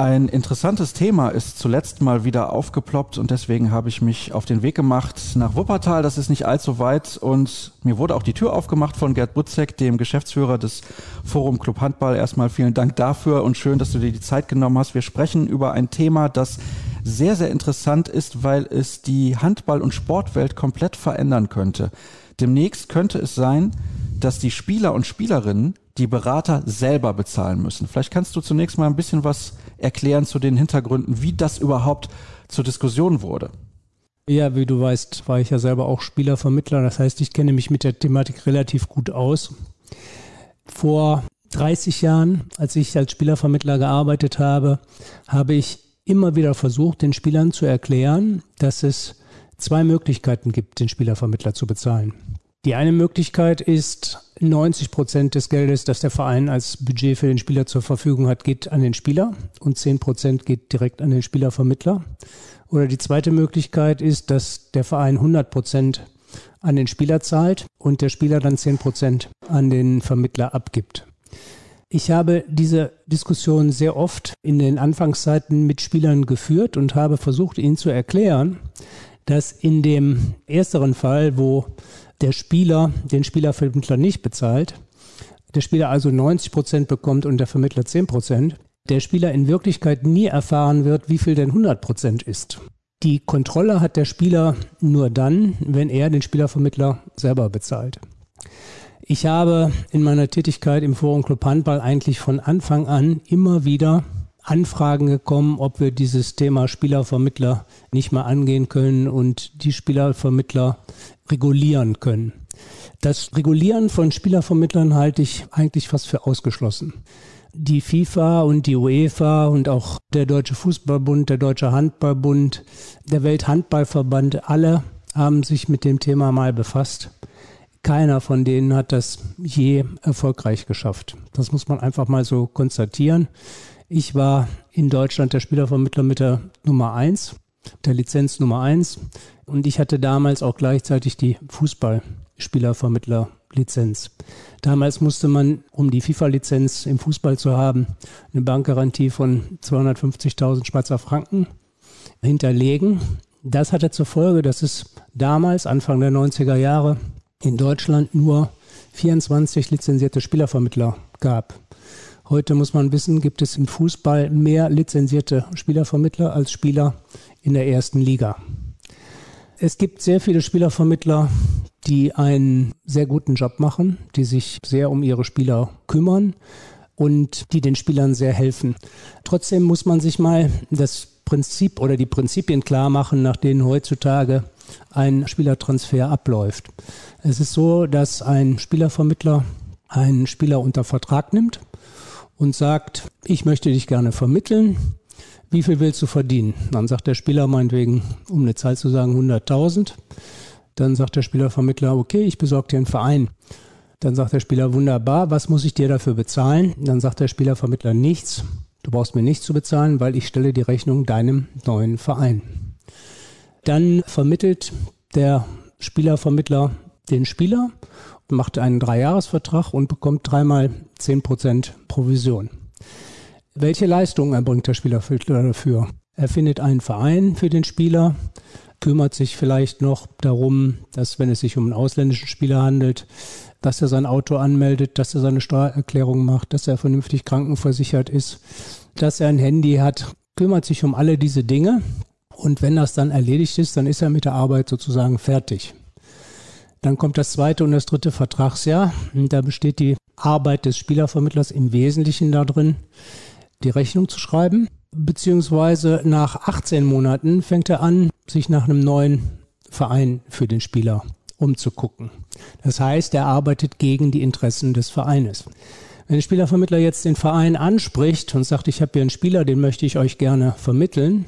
Ein interessantes Thema ist zuletzt mal wieder aufgeploppt und deswegen habe ich mich auf den Weg gemacht nach Wuppertal. Das ist nicht allzu weit und mir wurde auch die Tür aufgemacht von Gerd Butzek, dem Geschäftsführer des Forum Club Handball. Erstmal vielen Dank dafür und schön, dass du dir die Zeit genommen hast. Wir sprechen über ein Thema, das sehr, sehr interessant ist, weil es die Handball- und Sportwelt komplett verändern könnte. Demnächst könnte es sein, dass die Spieler und Spielerinnen die Berater selber bezahlen müssen. Vielleicht kannst du zunächst mal ein bisschen was erklären zu den Hintergründen, wie das überhaupt zur Diskussion wurde. Ja, wie du weißt, war ich ja selber auch Spielervermittler. Das heißt, ich kenne mich mit der Thematik relativ gut aus. Vor 30 Jahren, als ich als Spielervermittler gearbeitet habe, habe ich immer wieder versucht, den Spielern zu erklären, dass es zwei Möglichkeiten gibt, den Spielervermittler zu bezahlen. Die eine Möglichkeit ist, 90 Prozent des Geldes, das der Verein als Budget für den Spieler zur Verfügung hat, geht an den Spieler und 10 Prozent geht direkt an den Spielervermittler. Oder die zweite Möglichkeit ist, dass der Verein 100 Prozent an den Spieler zahlt und der Spieler dann 10 Prozent an den Vermittler abgibt. Ich habe diese Diskussion sehr oft in den Anfangszeiten mit Spielern geführt und habe versucht, ihnen zu erklären, dass in dem ersteren Fall, wo der Spieler den Spielervermittler nicht bezahlt, der Spieler also 90 Prozent bekommt und der Vermittler 10 Prozent, der Spieler in Wirklichkeit nie erfahren wird, wie viel denn 100 Prozent ist. Die Kontrolle hat der Spieler nur dann, wenn er den Spielervermittler selber bezahlt. Ich habe in meiner Tätigkeit im Forum Club Handball eigentlich von Anfang an immer wieder Anfragen gekommen, ob wir dieses Thema Spielervermittler nicht mal angehen können und die Spielervermittler regulieren können. Das Regulieren von Spielervermittlern halte ich eigentlich fast für ausgeschlossen. Die FIFA und die UEFA und auch der Deutsche Fußballbund, der Deutsche Handballbund, der Welthandballverband, alle haben sich mit dem Thema mal befasst. Keiner von denen hat das je erfolgreich geschafft. Das muss man einfach mal so konstatieren. Ich war in Deutschland der Spielervermittler mit der Nummer 1, der Lizenz Nummer 1. Und ich hatte damals auch gleichzeitig die Fußballspielervermittler-Lizenz. Damals musste man, um die FIFA-Lizenz im Fußball zu haben, eine Bankgarantie von 250.000 Schweizer Franken hinterlegen. Das hatte zur Folge, dass es damals, Anfang der 90er Jahre, in Deutschland nur 24 lizenzierte Spielervermittler gab. Heute muss man wissen, gibt es im Fußball mehr lizenzierte Spielervermittler als Spieler in der ersten Liga. Es gibt sehr viele Spielervermittler, die einen sehr guten Job machen, die sich sehr um ihre Spieler kümmern und die den Spielern sehr helfen. Trotzdem muss man sich mal das Prinzip oder die Prinzipien klar machen, nach denen heutzutage ein Spielertransfer abläuft. Es ist so, dass ein Spielervermittler einen Spieler unter Vertrag nimmt und sagt, ich möchte dich gerne vermitteln. Wie viel willst du verdienen? Dann sagt der Spieler meinetwegen, um eine Zahl zu sagen, 100.000. Dann sagt der Spielervermittler, okay, ich besorge dir einen Verein. Dann sagt der Spieler, wunderbar, was muss ich dir dafür bezahlen? Dann sagt der Spielervermittler, nichts. Du brauchst mir nichts zu bezahlen, weil ich stelle die Rechnung deinem neuen Verein. Dann vermittelt der Spielervermittler den Spieler macht einen Dreijahresvertrag und bekommt dreimal 10% Provision. Welche Leistungen erbringt der Spieler dafür? Er findet einen Verein für den Spieler, kümmert sich vielleicht noch darum, dass wenn es sich um einen ausländischen Spieler handelt, dass er sein Auto anmeldet, dass er seine Steuererklärung macht, dass er vernünftig krankenversichert ist, dass er ein Handy hat, kümmert sich um alle diese Dinge. Und wenn das dann erledigt ist, dann ist er mit der Arbeit sozusagen fertig. Dann kommt das zweite und das dritte Vertragsjahr. Da besteht die Arbeit des Spielervermittlers im Wesentlichen darin, die Rechnung zu schreiben. Beziehungsweise nach 18 Monaten fängt er an, sich nach einem neuen Verein für den Spieler umzugucken. Das heißt, er arbeitet gegen die Interessen des Vereines. Wenn der Spielervermittler jetzt den Verein anspricht und sagt, ich habe hier einen Spieler, den möchte ich euch gerne vermitteln,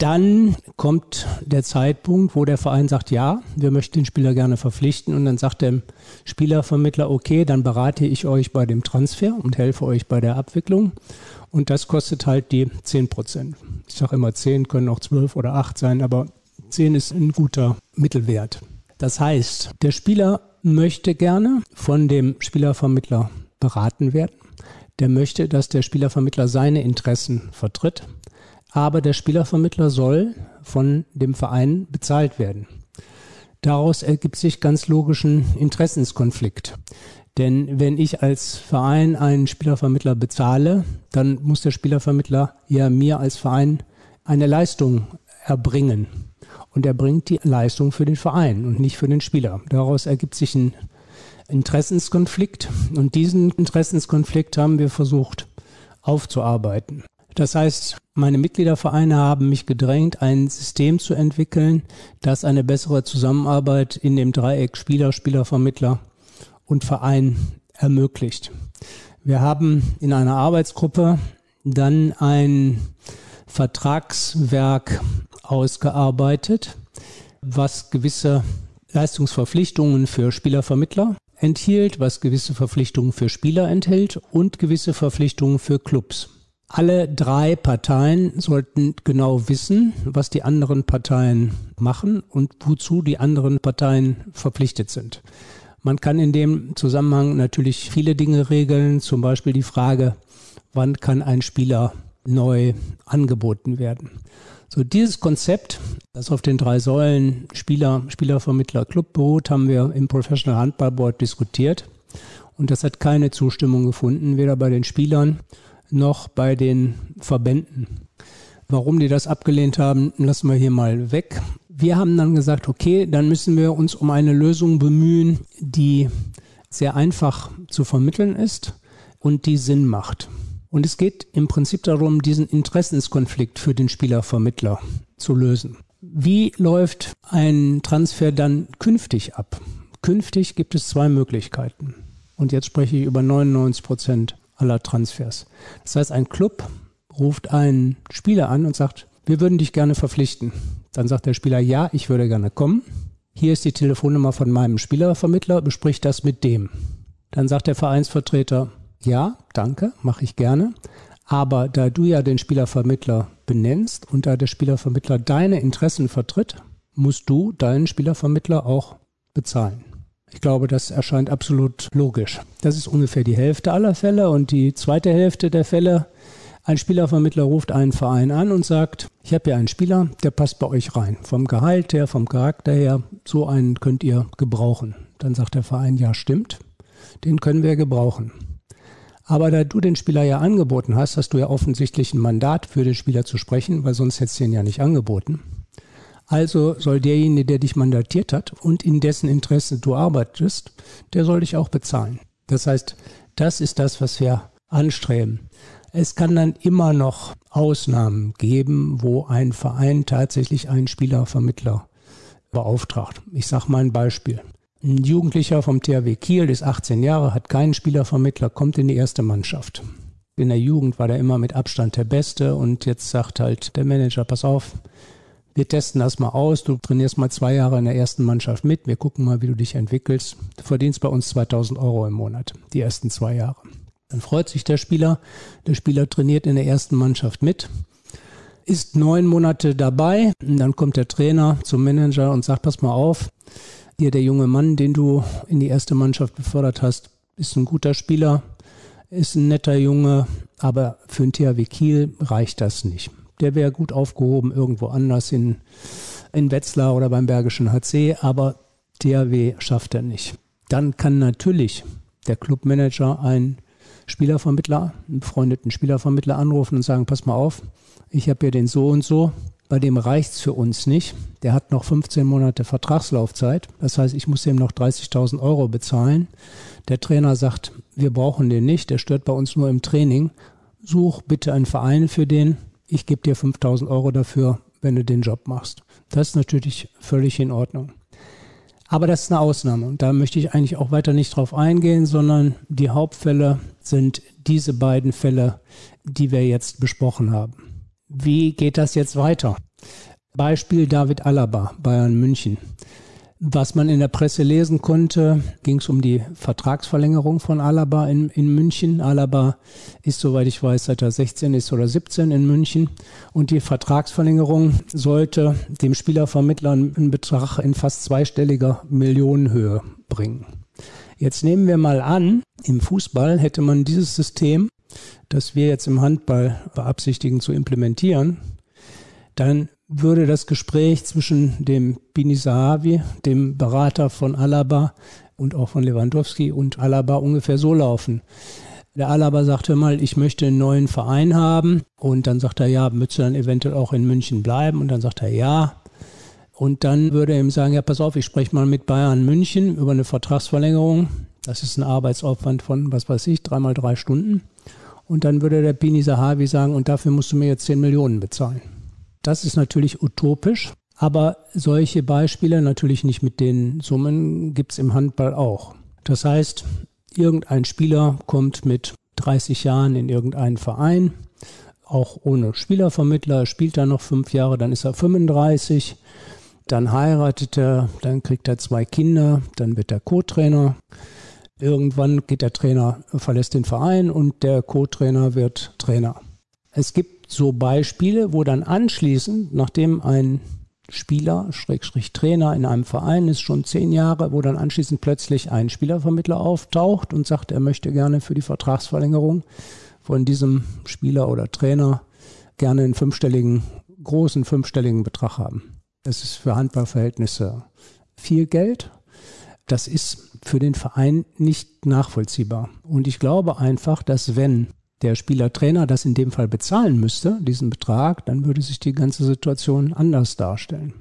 dann kommt der Zeitpunkt, wo der Verein sagt, ja, wir möchten den Spieler gerne verpflichten. Und dann sagt der Spielervermittler, okay, dann berate ich euch bei dem Transfer und helfe euch bei der Abwicklung. Und das kostet halt die 10 Prozent. Ich sage immer 10, können auch 12 oder 8 sein, aber 10 ist ein guter Mittelwert. Das heißt, der Spieler möchte gerne von dem Spielervermittler beraten werden. Der möchte, dass der Spielervermittler seine Interessen vertritt aber der Spielervermittler soll von dem Verein bezahlt werden. Daraus ergibt sich ganz logischen Interessenskonflikt. Denn wenn ich als Verein einen Spielervermittler bezahle, dann muss der Spielervermittler ja mir als Verein eine Leistung erbringen. Und er bringt die Leistung für den Verein und nicht für den Spieler. Daraus ergibt sich ein Interessenskonflikt. Und diesen Interessenskonflikt haben wir versucht aufzuarbeiten. Das heißt, meine Mitgliedervereine haben mich gedrängt, ein System zu entwickeln, das eine bessere Zusammenarbeit in dem Dreieck Spieler, Spielervermittler und Verein ermöglicht. Wir haben in einer Arbeitsgruppe dann ein Vertragswerk ausgearbeitet, was gewisse Leistungsverpflichtungen für Spielervermittler enthielt, was gewisse Verpflichtungen für Spieler enthält und gewisse Verpflichtungen für Clubs. Alle drei Parteien sollten genau wissen, was die anderen Parteien machen und wozu die anderen Parteien verpflichtet sind. Man kann in dem Zusammenhang natürlich viele Dinge regeln, zum Beispiel die Frage, wann kann ein Spieler neu angeboten werden. So dieses Konzept, das auf den drei Säulen Spieler, Spielervermittler, Club beruht, haben wir im Professional Handball Board diskutiert und das hat keine Zustimmung gefunden, weder bei den Spielern noch bei den Verbänden. Warum die das abgelehnt haben, lassen wir hier mal weg. Wir haben dann gesagt, okay, dann müssen wir uns um eine Lösung bemühen, die sehr einfach zu vermitteln ist und die Sinn macht. Und es geht im Prinzip darum, diesen Interessenskonflikt für den Spielervermittler zu lösen. Wie läuft ein Transfer dann künftig ab? Künftig gibt es zwei Möglichkeiten. Und jetzt spreche ich über 99 Prozent aller Transfers. Das heißt, ein Club ruft einen Spieler an und sagt, wir würden dich gerne verpflichten. Dann sagt der Spieler, ja, ich würde gerne kommen. Hier ist die Telefonnummer von meinem Spielervermittler, besprich das mit dem. Dann sagt der Vereinsvertreter, ja, danke, mache ich gerne. Aber da du ja den Spielervermittler benennst und da der Spielervermittler deine Interessen vertritt, musst du deinen Spielervermittler auch bezahlen. Ich glaube, das erscheint absolut logisch. Das ist ungefähr die Hälfte aller Fälle und die zweite Hälfte der Fälle, ein Spielervermittler ruft einen Verein an und sagt, ich habe hier einen Spieler, der passt bei euch rein. Vom Gehalt her, vom Charakter her, so einen könnt ihr gebrauchen. Dann sagt der Verein, ja stimmt, den können wir gebrauchen. Aber da du den Spieler ja angeboten hast, hast du ja offensichtlich ein Mandat für den Spieler zu sprechen, weil sonst hättest du ihn ja nicht angeboten. Also soll derjenige, der dich mandatiert hat und in dessen Interesse du arbeitest, der soll dich auch bezahlen. Das heißt, das ist das, was wir anstreben. Es kann dann immer noch Ausnahmen geben, wo ein Verein tatsächlich einen Spielervermittler beauftragt. Ich sage mal ein Beispiel. Ein Jugendlicher vom THW Kiel ist 18 Jahre, hat keinen Spielervermittler, kommt in die erste Mannschaft. In der Jugend war der immer mit Abstand der Beste und jetzt sagt halt der Manager, pass auf, wir testen das mal aus, du trainierst mal zwei Jahre in der ersten Mannschaft mit, wir gucken mal, wie du dich entwickelst. Du verdienst bei uns 2000 Euro im Monat, die ersten zwei Jahre. Dann freut sich der Spieler, der Spieler trainiert in der ersten Mannschaft mit, ist neun Monate dabei, dann kommt der Trainer zum Manager und sagt, pass mal auf, hier der junge Mann, den du in die erste Mannschaft befördert hast, ist ein guter Spieler, ist ein netter Junge, aber für ein THW Kiel reicht das nicht der wäre gut aufgehoben irgendwo anders in, in Wetzlar oder beim Bergischen HC, aber THW schafft er nicht. Dann kann natürlich der Clubmanager einen Spielervermittler, einen befreundeten Spielervermittler anrufen und sagen, pass mal auf, ich habe hier den so und so, bei dem reicht es für uns nicht. Der hat noch 15 Monate Vertragslaufzeit. Das heißt, ich muss ihm noch 30.000 Euro bezahlen. Der Trainer sagt, wir brauchen den nicht, der stört bei uns nur im Training. Such bitte einen Verein für den ich gebe dir 5000 Euro dafür, wenn du den Job machst. Das ist natürlich völlig in Ordnung. Aber das ist eine Ausnahme und da möchte ich eigentlich auch weiter nicht drauf eingehen, sondern die Hauptfälle sind diese beiden Fälle, die wir jetzt besprochen haben. Wie geht das jetzt weiter? Beispiel David Alaba, Bayern München. Was man in der Presse lesen konnte, ging es um die Vertragsverlängerung von Alaba in, in München. Alaba ist, soweit ich weiß, seit er 16 ist oder 17 in München. Und die Vertragsverlängerung sollte dem Spielervermittler einen Betrag in fast zweistelliger Millionenhöhe bringen. Jetzt nehmen wir mal an, im Fußball hätte man dieses System, das wir jetzt im Handball beabsichtigen zu implementieren, dann würde das Gespräch zwischen dem Bini Sahavi, dem Berater von Alaba und auch von Lewandowski und Alaba ungefähr so laufen. Der Alaba sagte mal, ich möchte einen neuen Verein haben. Und dann sagt er, ja, müsste dann eventuell auch in München bleiben? Und dann sagt er, ja. Und dann würde er ihm sagen, ja, pass auf, ich spreche mal mit Bayern München über eine Vertragsverlängerung. Das ist ein Arbeitsaufwand von, was weiß ich, dreimal drei Stunden. Und dann würde der Bini Sahavi sagen, und dafür musst du mir jetzt 10 Millionen bezahlen. Das ist natürlich utopisch, aber solche Beispiele, natürlich nicht mit den Summen, gibt es im Handball auch. Das heißt, irgendein Spieler kommt mit 30 Jahren in irgendeinen Verein, auch ohne Spielervermittler, spielt da noch fünf Jahre, dann ist er 35, dann heiratet er, dann kriegt er zwei Kinder, dann wird er Co-Trainer. Irgendwann geht der Trainer, verlässt den Verein und der Co-Trainer wird Trainer. Es gibt so Beispiele, wo dann anschließend, nachdem ein Spieler, Schrägstrich Trainer in einem Verein ist, schon zehn Jahre, wo dann anschließend plötzlich ein Spielervermittler auftaucht und sagt, er möchte gerne für die Vertragsverlängerung von diesem Spieler oder Trainer gerne einen fünfstelligen, großen fünfstelligen Betrag haben. Das ist für Handballverhältnisse viel Geld. Das ist für den Verein nicht nachvollziehbar. Und ich glaube einfach, dass wenn der Spielertrainer das in dem Fall bezahlen müsste, diesen Betrag, dann würde sich die ganze Situation anders darstellen.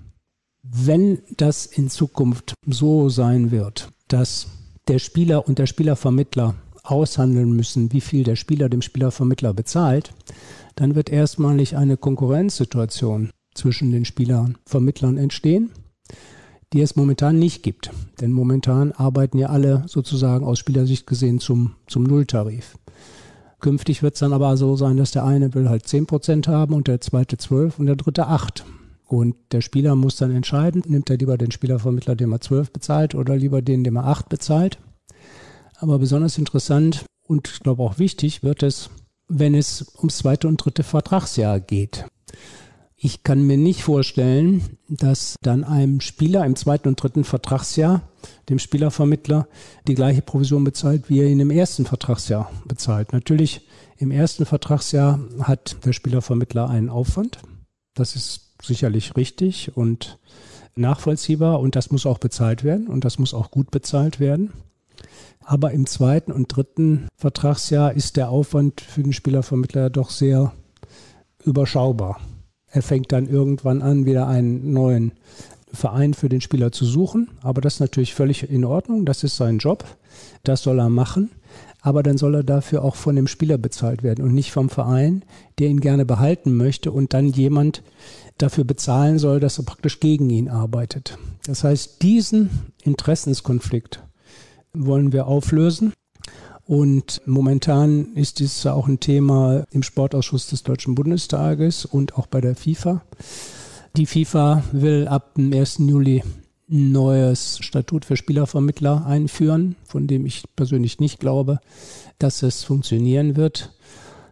Wenn das in Zukunft so sein wird, dass der Spieler und der Spielervermittler aushandeln müssen, wie viel der Spieler dem Spielervermittler bezahlt, dann wird erstmalig eine Konkurrenzsituation zwischen den Spielervermittlern entstehen, die es momentan nicht gibt. Denn momentan arbeiten ja alle sozusagen aus Spielersicht gesehen zum, zum Nulltarif. Künftig wird es dann aber so sein, dass der eine will halt 10% haben und der zweite 12 und der dritte 8. Und der Spieler muss dann entscheiden, nimmt er lieber den Spielervermittler, dem er 12 bezahlt oder lieber den, dem er 8 bezahlt. Aber besonders interessant und ich glaube auch wichtig wird es, wenn es ums zweite und dritte Vertragsjahr geht. Ich kann mir nicht vorstellen, dass dann einem Spieler im zweiten und dritten Vertragsjahr, dem Spielervermittler, die gleiche Provision bezahlt, wie er ihn im ersten Vertragsjahr bezahlt. Natürlich, im ersten Vertragsjahr hat der Spielervermittler einen Aufwand. Das ist sicherlich richtig und nachvollziehbar und das muss auch bezahlt werden und das muss auch gut bezahlt werden. Aber im zweiten und dritten Vertragsjahr ist der Aufwand für den Spielervermittler doch sehr überschaubar. Er fängt dann irgendwann an, wieder einen neuen Verein für den Spieler zu suchen. Aber das ist natürlich völlig in Ordnung. Das ist sein Job. Das soll er machen. Aber dann soll er dafür auch von dem Spieler bezahlt werden und nicht vom Verein, der ihn gerne behalten möchte und dann jemand dafür bezahlen soll, dass er praktisch gegen ihn arbeitet. Das heißt, diesen Interessenskonflikt wollen wir auflösen. Und momentan ist dies auch ein Thema im Sportausschuss des Deutschen Bundestages und auch bei der FIFA. Die FIFA will ab dem 1. Juli ein neues Statut für Spielervermittler einführen, von dem ich persönlich nicht glaube, dass es funktionieren wird.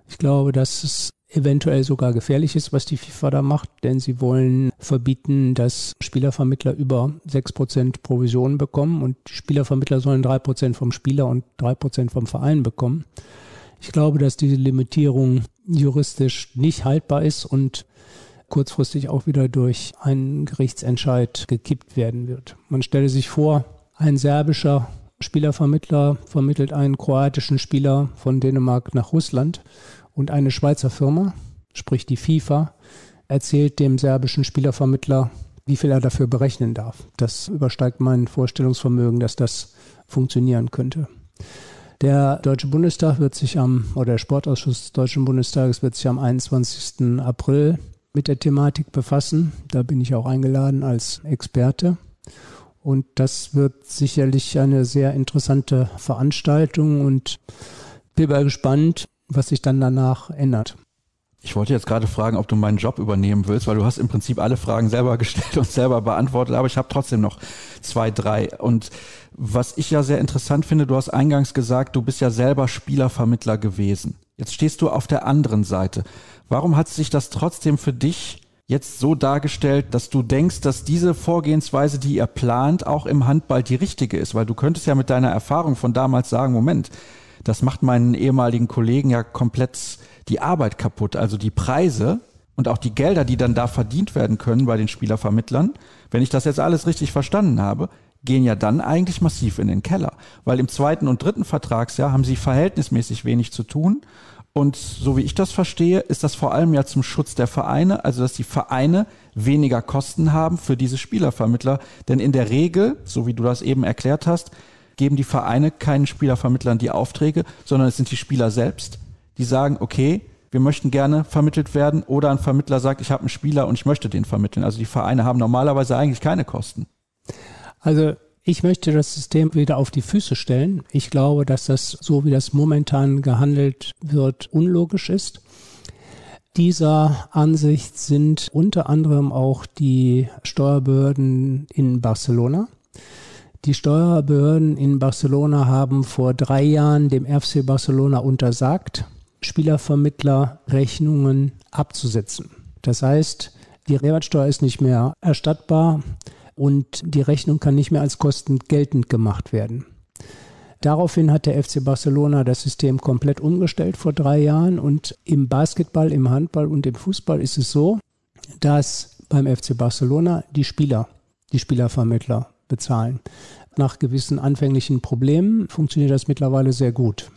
Ich glaube, dass es eventuell sogar gefährlich ist, was die FIFA da macht, denn sie wollen verbieten, dass Spielervermittler über 6% Provisionen bekommen und Spielervermittler sollen 3% vom Spieler und 3% vom Verein bekommen. Ich glaube, dass diese Limitierung juristisch nicht haltbar ist und kurzfristig auch wieder durch einen Gerichtsentscheid gekippt werden wird. Man stelle sich vor, ein serbischer Spielervermittler vermittelt einen kroatischen Spieler von Dänemark nach Russland und eine Schweizer Firma, sprich die FIFA, erzählt dem serbischen Spielervermittler, wie viel er dafür berechnen darf. Das übersteigt mein Vorstellungsvermögen, dass das funktionieren könnte. Der Deutsche Bundestag wird sich am, oder der Sportausschuss des Deutschen Bundestages wird sich am 21. April mit der Thematik befassen. Da bin ich auch eingeladen als Experte. Und das wird sicherlich eine sehr interessante Veranstaltung und bin mal gespannt, was sich dann danach ändert. Ich wollte jetzt gerade fragen, ob du meinen Job übernehmen willst, weil du hast im Prinzip alle Fragen selber *laughs* gestellt und selber beantwortet, aber ich habe trotzdem noch zwei, drei. Und was ich ja sehr interessant finde, du hast eingangs gesagt, du bist ja selber Spielervermittler gewesen. Jetzt stehst du auf der anderen Seite. Warum hat sich das trotzdem für dich jetzt so dargestellt, dass du denkst, dass diese Vorgehensweise, die ihr plant, auch im Handball die richtige ist? Weil du könntest ja mit deiner Erfahrung von damals sagen, Moment, das macht meinen ehemaligen Kollegen ja komplett die Arbeit kaputt. Also die Preise und auch die Gelder, die dann da verdient werden können bei den Spielervermittlern, wenn ich das jetzt alles richtig verstanden habe, gehen ja dann eigentlich massiv in den Keller. Weil im zweiten und dritten Vertragsjahr haben sie verhältnismäßig wenig zu tun. Und so wie ich das verstehe, ist das vor allem ja zum Schutz der Vereine, also dass die Vereine weniger Kosten haben für diese Spielervermittler. Denn in der Regel, so wie du das eben erklärt hast, geben die Vereine keinen Spielervermittlern die Aufträge, sondern es sind die Spieler selbst, die sagen, okay, wir möchten gerne vermittelt werden oder ein Vermittler sagt, ich habe einen Spieler und ich möchte den vermitteln. Also die Vereine haben normalerweise eigentlich keine Kosten. Also ich möchte das System wieder auf die Füße stellen. Ich glaube, dass das, so wie das momentan gehandelt wird, unlogisch ist. Dieser Ansicht sind unter anderem auch die Steuerbehörden in Barcelona. Die Steuerbehörden in Barcelona haben vor drei Jahren dem FC Barcelona untersagt, Spielervermittlerrechnungen abzusetzen. Das heißt, die Mehrwertsteuer ist nicht mehr erstattbar und die Rechnung kann nicht mehr als Kosten geltend gemacht werden. Daraufhin hat der FC Barcelona das System komplett umgestellt vor drei Jahren und im Basketball, im Handball und im Fußball ist es so, dass beim FC Barcelona die Spieler, die Spielervermittler bezahlen. Nach gewissen anfänglichen Problemen funktioniert das mittlerweile sehr gut.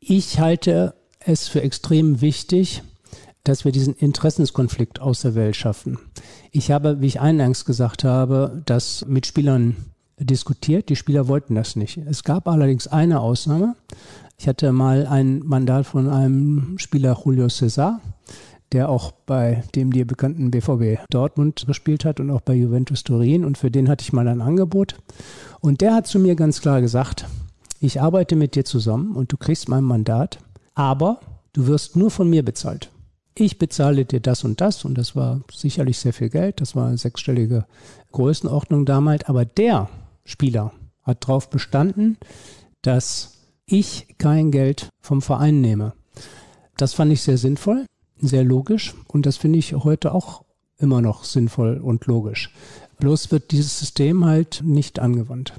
Ich halte es für extrem wichtig, dass wir diesen Interessenskonflikt aus der Welt schaffen. Ich habe, wie ich eingangs gesagt habe, das mit Spielern diskutiert. Die Spieler wollten das nicht. Es gab allerdings eine Ausnahme. Ich hatte mal ein Mandat von einem Spieler Julio Cesar, der auch bei dem dir bekannten BVB Dortmund gespielt hat und auch bei Juventus Turin. Und für den hatte ich mal ein Angebot. Und der hat zu mir ganz klar gesagt, ich arbeite mit dir zusammen und du kriegst mein Mandat, aber du wirst nur von mir bezahlt. Ich bezahle dir das und das und das war sicherlich sehr viel Geld, das war eine sechsstellige Größenordnung damals, aber der Spieler hat darauf bestanden, dass ich kein Geld vom Verein nehme. Das fand ich sehr sinnvoll, sehr logisch und das finde ich heute auch immer noch sinnvoll und logisch. Bloß wird dieses System halt nicht angewandt.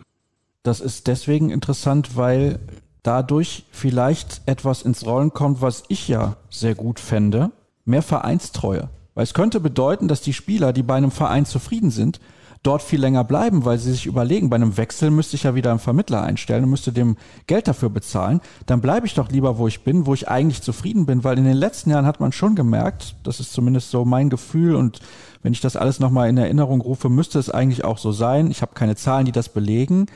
Das ist deswegen interessant, weil dadurch vielleicht etwas ins Rollen kommt, was ich ja sehr gut fände, mehr Vereinstreue. Weil es könnte bedeuten, dass die Spieler, die bei einem Verein zufrieden sind, dort viel länger bleiben, weil sie sich überlegen, bei einem Wechsel müsste ich ja wieder einen Vermittler einstellen und müsste dem Geld dafür bezahlen. Dann bleibe ich doch lieber, wo ich bin, wo ich eigentlich zufrieden bin, weil in den letzten Jahren hat man schon gemerkt, das ist zumindest so mein Gefühl und wenn ich das alles nochmal in Erinnerung rufe, müsste es eigentlich auch so sein. Ich habe keine Zahlen, die das belegen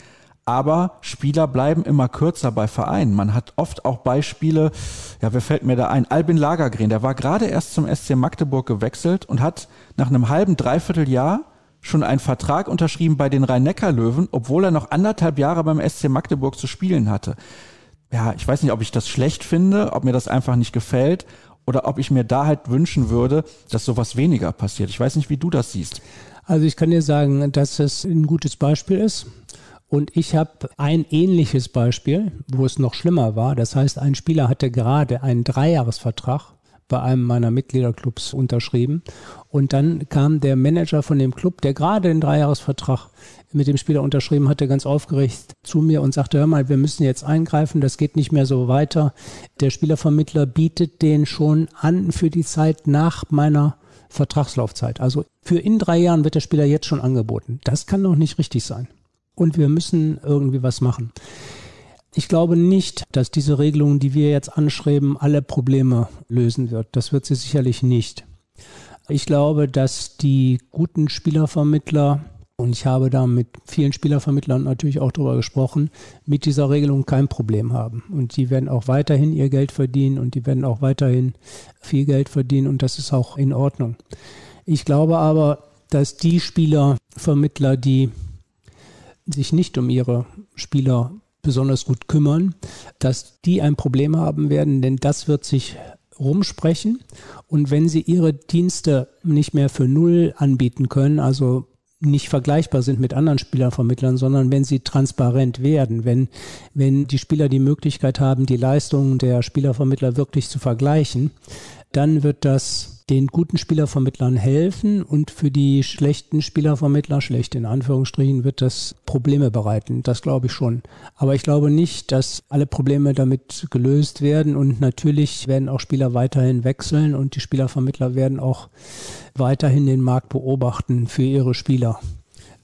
aber Spieler bleiben immer kürzer bei Vereinen. Man hat oft auch Beispiele, ja, wer fällt mir da ein? Albin Lagergren, der war gerade erst zum SC Magdeburg gewechselt und hat nach einem halben, dreiviertel Jahr schon einen Vertrag unterschrieben bei den Rhein-Neckar-Löwen, obwohl er noch anderthalb Jahre beim SC Magdeburg zu spielen hatte. Ja, ich weiß nicht, ob ich das schlecht finde, ob mir das einfach nicht gefällt oder ob ich mir da halt wünschen würde, dass sowas weniger passiert. Ich weiß nicht, wie du das siehst. Also ich kann dir sagen, dass es ein gutes Beispiel ist. Und ich habe ein ähnliches Beispiel, wo es noch schlimmer war. Das heißt, ein Spieler hatte gerade einen Dreijahresvertrag bei einem meiner Mitgliederclubs unterschrieben. Und dann kam der Manager von dem Club, der gerade den Dreijahresvertrag mit dem Spieler unterschrieben hatte, ganz aufgeregt zu mir und sagte, hör mal, wir müssen jetzt eingreifen, das geht nicht mehr so weiter. Der Spielervermittler bietet den schon an für die Zeit nach meiner Vertragslaufzeit. Also für in drei Jahren wird der Spieler jetzt schon angeboten. Das kann doch nicht richtig sein und wir müssen irgendwie was machen. Ich glaube nicht, dass diese Regelung, die wir jetzt anschreiben, alle Probleme lösen wird. Das wird sie sicherlich nicht. Ich glaube, dass die guten Spielervermittler, und ich habe da mit vielen Spielervermittlern natürlich auch darüber gesprochen, mit dieser Regelung kein Problem haben. Und die werden auch weiterhin ihr Geld verdienen und die werden auch weiterhin viel Geld verdienen und das ist auch in Ordnung. Ich glaube aber, dass die Spielervermittler, die sich nicht um ihre Spieler besonders gut kümmern, dass die ein Problem haben werden, denn das wird sich rumsprechen. Und wenn sie ihre Dienste nicht mehr für null anbieten können, also nicht vergleichbar sind mit anderen Spielervermittlern, sondern wenn sie transparent werden, wenn, wenn die Spieler die Möglichkeit haben, die Leistungen der Spielervermittler wirklich zu vergleichen, dann wird das den guten Spielervermittlern helfen und für die schlechten Spielervermittler, schlecht in Anführungsstrichen, wird das Probleme bereiten. Das glaube ich schon. Aber ich glaube nicht, dass alle Probleme damit gelöst werden und natürlich werden auch Spieler weiterhin wechseln und die Spielervermittler werden auch weiterhin den Markt beobachten für ihre Spieler.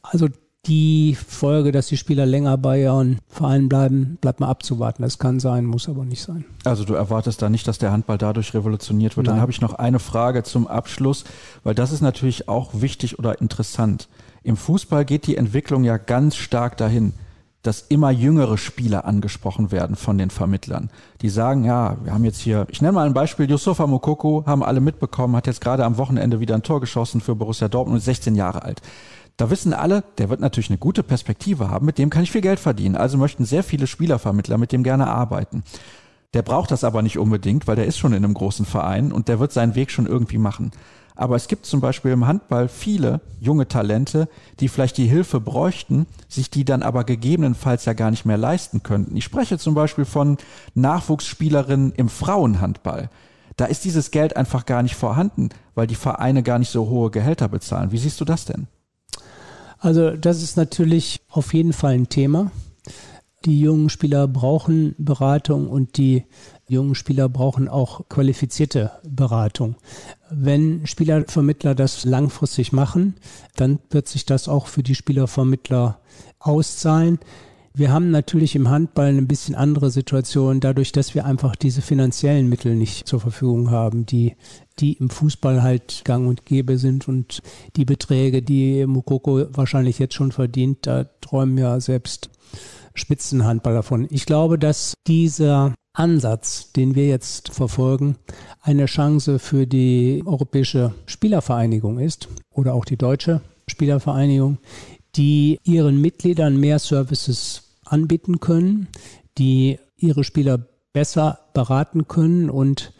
Also die Folge, dass die Spieler länger bei ihren Vereinen bleiben, bleibt mal abzuwarten. Das kann sein, muss aber nicht sein. Also du erwartest da nicht, dass der Handball dadurch revolutioniert wird. Nein. Dann habe ich noch eine Frage zum Abschluss, weil das ist natürlich auch wichtig oder interessant. Im Fußball geht die Entwicklung ja ganz stark dahin, dass immer jüngere Spieler angesprochen werden von den Vermittlern. Die sagen, ja, wir haben jetzt hier, ich nenne mal ein Beispiel, Yusufa Mokoko, haben alle mitbekommen, hat jetzt gerade am Wochenende wieder ein Tor geschossen für Borussia Dortmund, 16 Jahre alt. Da wissen alle, der wird natürlich eine gute Perspektive haben, mit dem kann ich viel Geld verdienen. Also möchten sehr viele Spielervermittler mit dem gerne arbeiten. Der braucht das aber nicht unbedingt, weil der ist schon in einem großen Verein und der wird seinen Weg schon irgendwie machen. Aber es gibt zum Beispiel im Handball viele junge Talente, die vielleicht die Hilfe bräuchten, sich die dann aber gegebenenfalls ja gar nicht mehr leisten könnten. Ich spreche zum Beispiel von Nachwuchsspielerinnen im Frauenhandball. Da ist dieses Geld einfach gar nicht vorhanden, weil die Vereine gar nicht so hohe Gehälter bezahlen. Wie siehst du das denn? Also das ist natürlich auf jeden Fall ein Thema. Die jungen Spieler brauchen Beratung und die jungen Spieler brauchen auch qualifizierte Beratung. Wenn Spielervermittler das langfristig machen, dann wird sich das auch für die Spielervermittler auszahlen. Wir haben natürlich im Handball eine bisschen andere Situation, dadurch, dass wir einfach diese finanziellen Mittel nicht zur Verfügung haben, die, die im Fußball halt gang und gäbe sind und die Beträge, die Mukoko wahrscheinlich jetzt schon verdient, da träumen ja selbst Spitzenhandballer von. Ich glaube, dass dieser Ansatz, den wir jetzt verfolgen, eine Chance für die Europäische Spielervereinigung ist oder auch die Deutsche Spielervereinigung, die ihren Mitgliedern mehr Services anbieten können, die ihre Spieler besser beraten können und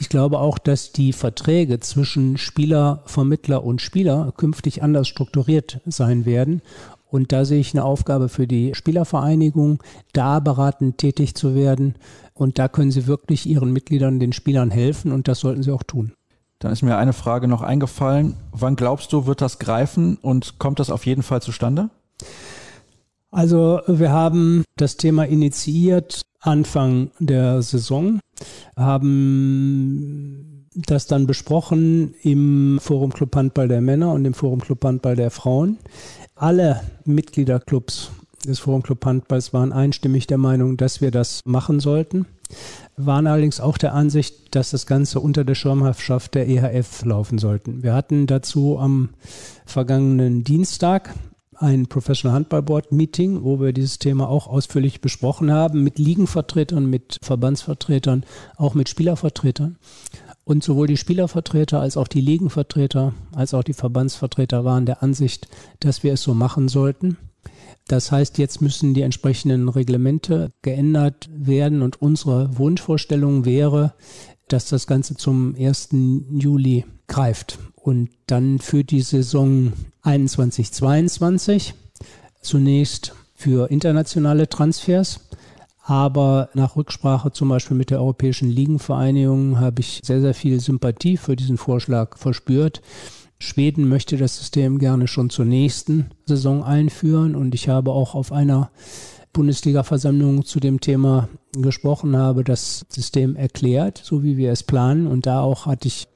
ich glaube auch, dass die Verträge zwischen Spieler, Vermittler und Spieler künftig anders strukturiert sein werden und da sehe ich eine Aufgabe für die Spielervereinigung, da beratend tätig zu werden. Und da können sie wirklich ihren Mitgliedern, den Spielern helfen und das sollten sie auch tun. Dann ist mir eine Frage noch eingefallen. Wann glaubst du, wird das greifen und kommt das auf jeden Fall zustande? Also wir haben das Thema initiiert Anfang der Saison, haben das dann besprochen im Forum Club Handball der Männer und im Forum Club Handball der Frauen. Alle Mitgliederclubs des Forum Club Handballs waren einstimmig der Meinung, dass wir das machen sollten, waren allerdings auch der Ansicht, dass das Ganze unter der Schirmherrschaft der EHF laufen sollten. Wir hatten dazu am vergangenen Dienstag ein Professional Handball Board Meeting, wo wir dieses Thema auch ausführlich besprochen haben, mit Ligenvertretern, mit Verbandsvertretern, auch mit Spielervertretern. Und sowohl die Spielervertreter als auch die Ligenvertreter als auch die Verbandsvertreter waren der Ansicht, dass wir es so machen sollten. Das heißt, jetzt müssen die entsprechenden Reglemente geändert werden und unsere Wunschvorstellung wäre, dass das Ganze zum 1. Juli greift und dann für die Saison 21-22 zunächst für internationale Transfers. Aber nach Rücksprache zum Beispiel mit der Europäischen Ligenvereinigung habe ich sehr, sehr viel Sympathie für diesen Vorschlag verspürt. Schweden möchte das System gerne schon zur nächsten Saison einführen. Und ich habe auch auf einer Bundesliga-Versammlung zu dem Thema gesprochen, habe das System erklärt, so wie wir es planen. Und da auch hatte ich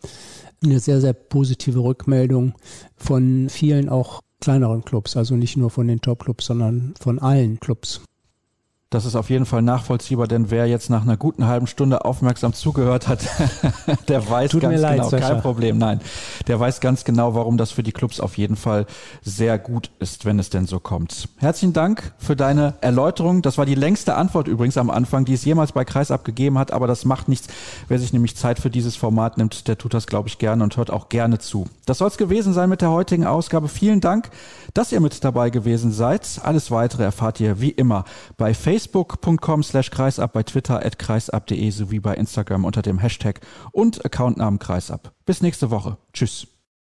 eine sehr, sehr positive Rückmeldung von vielen auch kleineren Clubs, also nicht nur von den Top-Clubs, sondern von allen Clubs. Das ist auf jeden Fall nachvollziehbar, denn wer jetzt nach einer guten halben Stunde aufmerksam zugehört hat, *laughs* der weiß Tut ganz leid, genau, Sascha. kein Problem, nein, der weiß ganz genau, warum das für die Clubs auf jeden Fall sehr gut ist, wenn es denn so kommt. Herzlichen Dank für deine Erläuterung. Das war die längste Antwort übrigens am Anfang, die es jemals bei Kreis abgegeben hat, aber das macht nichts. Wer sich nämlich Zeit für dieses Format nimmt, der tut das, glaube ich, gerne und hört auch gerne zu. Das soll es gewesen sein mit der heutigen Ausgabe. Vielen Dank, dass ihr mit dabei gewesen seid. Alles weitere erfahrt ihr wie immer bei Facebook facebook.com slash kreisab, bei Twitter at kreisab.de sowie bei Instagram unter dem Hashtag und Accountnamen kreisab. Bis nächste Woche. Tschüss.